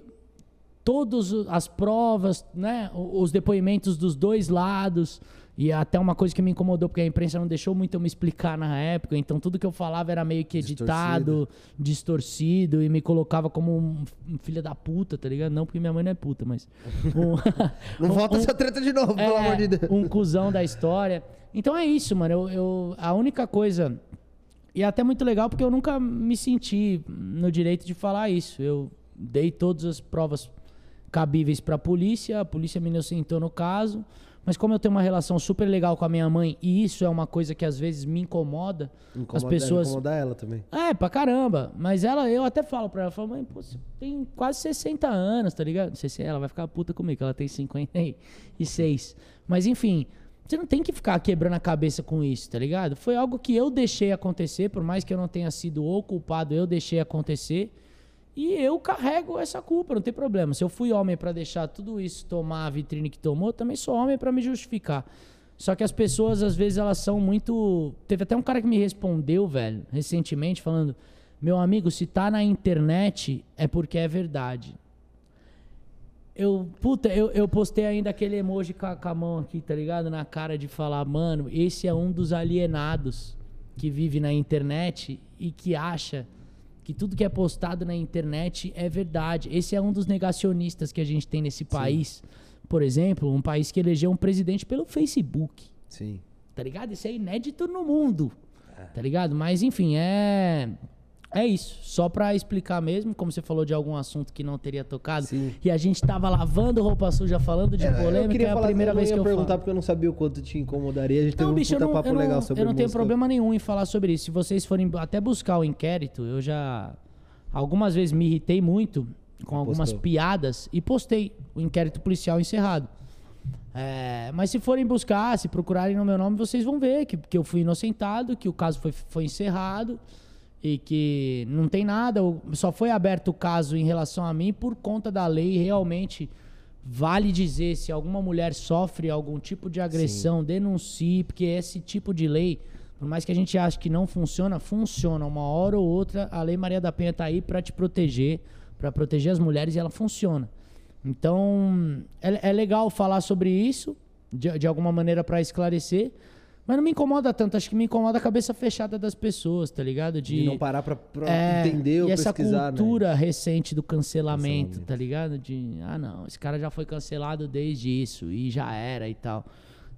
todas as provas, né, os depoimentos dos dois lados. E até uma coisa que me incomodou, porque a imprensa não deixou muito eu me explicar na época, então tudo que eu falava era meio que editado, distorcido, distorcido e me colocava como um, um filho da puta, tá ligado? Não porque minha mãe não é puta, mas. Um, não um, volta um, essa treta de novo, é, pelo amor de Deus. Um cuzão da história. Então é isso, mano. Eu, eu, a única coisa. E é até muito legal porque eu nunca me senti no direito de falar isso. Eu dei todas as provas cabíveis para a polícia, a polícia me inocentou no caso, mas como eu tenho uma relação super legal com a minha mãe e isso é uma coisa que às vezes me incomoda, incomoda as pessoas incomoda ela também. É, pra caramba, mas ela eu até falo para ela, falo, mãe, pô, você tem quase 60 anos, tá ligado? Não sei se ela vai ficar puta comigo, ela tem 56. Mas enfim, você não tem que ficar quebrando a cabeça com isso, tá ligado? Foi algo que eu deixei acontecer, por mais que eu não tenha sido o culpado, eu deixei acontecer. E eu carrego essa culpa, não tem problema. Se eu fui homem para deixar tudo isso tomar a vitrine que tomou, também sou homem para me justificar. Só que as pessoas, às vezes, elas são muito. Teve até um cara que me respondeu, velho, recentemente, falando: Meu amigo, se tá na internet, é porque é verdade. Eu, puta, eu, eu postei ainda aquele emoji com a, com a mão aqui, tá ligado? Na cara de falar, mano, esse é um dos alienados que vive na internet e que acha que tudo que é postado na internet é verdade. Esse é um dos negacionistas que a gente tem nesse país. Sim. Por exemplo, um país que elegeu um presidente pelo Facebook. Sim. Tá ligado? Isso é inédito no mundo. É. Tá ligado? Mas enfim, é é isso, só para explicar mesmo, como você falou de algum assunto que não teria tocado, Sim. e a gente tava lavando roupa suja falando de é, polêmica, é a primeira vez que eu perguntar falo. porque eu não sabia o quanto te incomodaria, a gente não, teve bicho, um puta não, papo legal sobre Eu não música. tenho problema nenhum em falar sobre isso. Se vocês forem até buscar o inquérito, eu já algumas vezes me irritei muito com algumas Postou. piadas e postei o inquérito policial encerrado. É, mas se forem buscar, se procurarem no meu nome, vocês vão ver que, que eu fui inocentado, que o caso foi, foi encerrado e que não tem nada, só foi aberto o caso em relação a mim por conta da lei. Realmente vale dizer se alguma mulher sofre algum tipo de agressão, Sim. denuncie, porque esse tipo de lei, por mais que a gente ache que não funciona, funciona. Uma hora ou outra, a Lei Maria da Penha está aí para te proteger, para proteger as mulheres e ela funciona. Então é, é legal falar sobre isso de, de alguma maneira para esclarecer. Mas não me incomoda tanto, acho que me incomoda a cabeça fechada das pessoas, tá ligado? De, não parar pra, pra é, entender ou e essa pesquisar, né? cultura né? recente do cancelamento, cancelamento, tá ligado? De, ah não, esse cara já foi cancelado desde isso e já era e tal.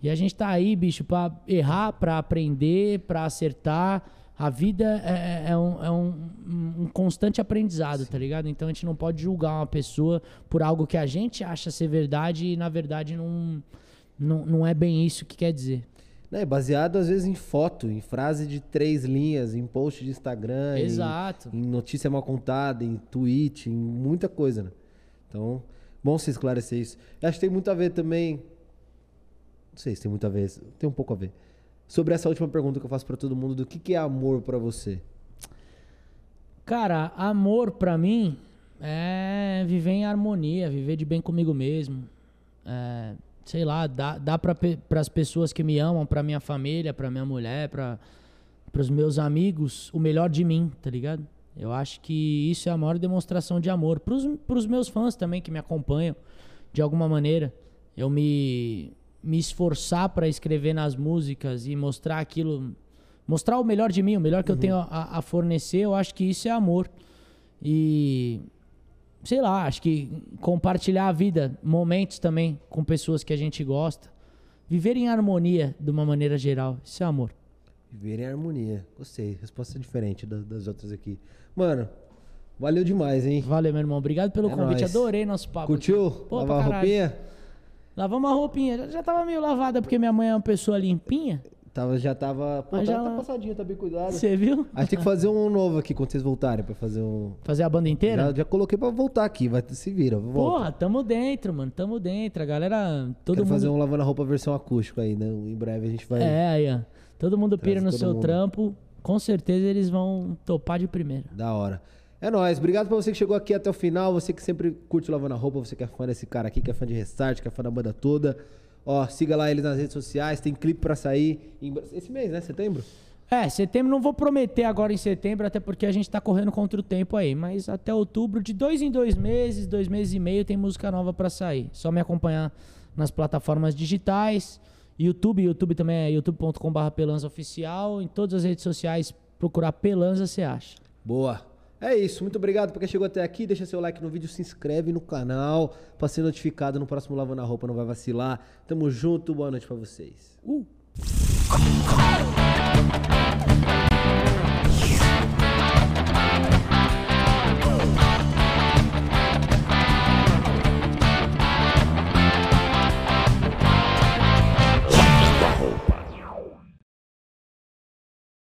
E a gente tá aí, bicho, pra errar, pra aprender, pra acertar. A vida é, é, é um, é um, um, constante aprendizado, Sim. tá ligado? Então a gente não pode julgar uma pessoa por algo que a gente acha ser verdade e na verdade não, não, não é bem isso que quer dizer né, baseado às vezes em foto, em frase de três linhas, em post de Instagram, Exato. Em, em notícia mal contada, em tweet, em muita coisa, né? Então, bom se esclarecer isso. Eu acho que tem muito a ver também. Não sei se tem muito a ver, tem um pouco a ver. Sobre essa última pergunta que eu faço para todo mundo, do que, que é amor para você? Cara, amor para mim é viver em harmonia, viver de bem comigo mesmo. É sei lá, dá, dá para as pessoas que me amam, para minha família, para minha mulher, para os meus amigos, o melhor de mim, tá ligado? Eu acho que isso é a maior demonstração de amor. Para os meus fãs também que me acompanham, de alguma maneira, eu me, me esforçar para escrever nas músicas e mostrar aquilo, mostrar o melhor de mim, o melhor que uhum. eu tenho a, a fornecer, eu acho que isso é amor. E sei lá, acho que compartilhar a vida, momentos também com pessoas que a gente gosta. Viver em harmonia de uma maneira geral. Isso é amor. Viver em harmonia. Gostei. Resposta diferente das, das outras aqui. Mano, valeu demais, hein? Valeu, meu irmão. Obrigado pelo é convite. Nóis. Adorei nosso papo. Curtiu? Pô, Lavar a roupinha? Lavamos a roupinha. Já, já tava meio lavada porque minha mãe é uma pessoa limpinha. Tava, já tava. Pô, Mas tá, já tá lá- passadinho, tá bem cuidado. Você viu? A gente tem que fazer um novo aqui quando vocês voltarem pra fazer um. Fazer a banda inteira? Já, já coloquei pra voltar aqui, vai se vira. Volta. Porra, tamo dentro, mano. Tamo dentro. A galera. Todo Quero mundo. fazer um lavando a roupa versão acústico aí, né? Em breve a gente vai. É, aí, ó. Todo mundo pira no todo seu mundo. trampo. Com certeza eles vão topar de primeira. Da hora. É nóis. Obrigado pra você que chegou aqui até o final. Você que sempre curte o lavando a roupa, você que é fã desse cara aqui, que é fã de Restart, que é fã da banda toda. Ó, siga lá eles nas redes sociais. Tem clipe pra sair em- esse mês, né? Setembro? É, setembro não vou prometer agora em setembro, até porque a gente tá correndo contra o tempo aí. Mas até outubro, de dois em dois meses, dois meses e meio, tem música nova pra sair. Só me acompanhar nas plataformas digitais. YouTube, YouTube também é youtube.com.br Pelanza Oficial. Em todas as redes sociais, procurar Pelanza, você acha. Boa. É isso. Muito obrigado por quem chegou até aqui. Deixa seu like no vídeo, se inscreve no canal pra ser notificado no próximo Lavando a Roupa. Não vai vacilar. Tamo junto. Boa noite pra vocês. Uh!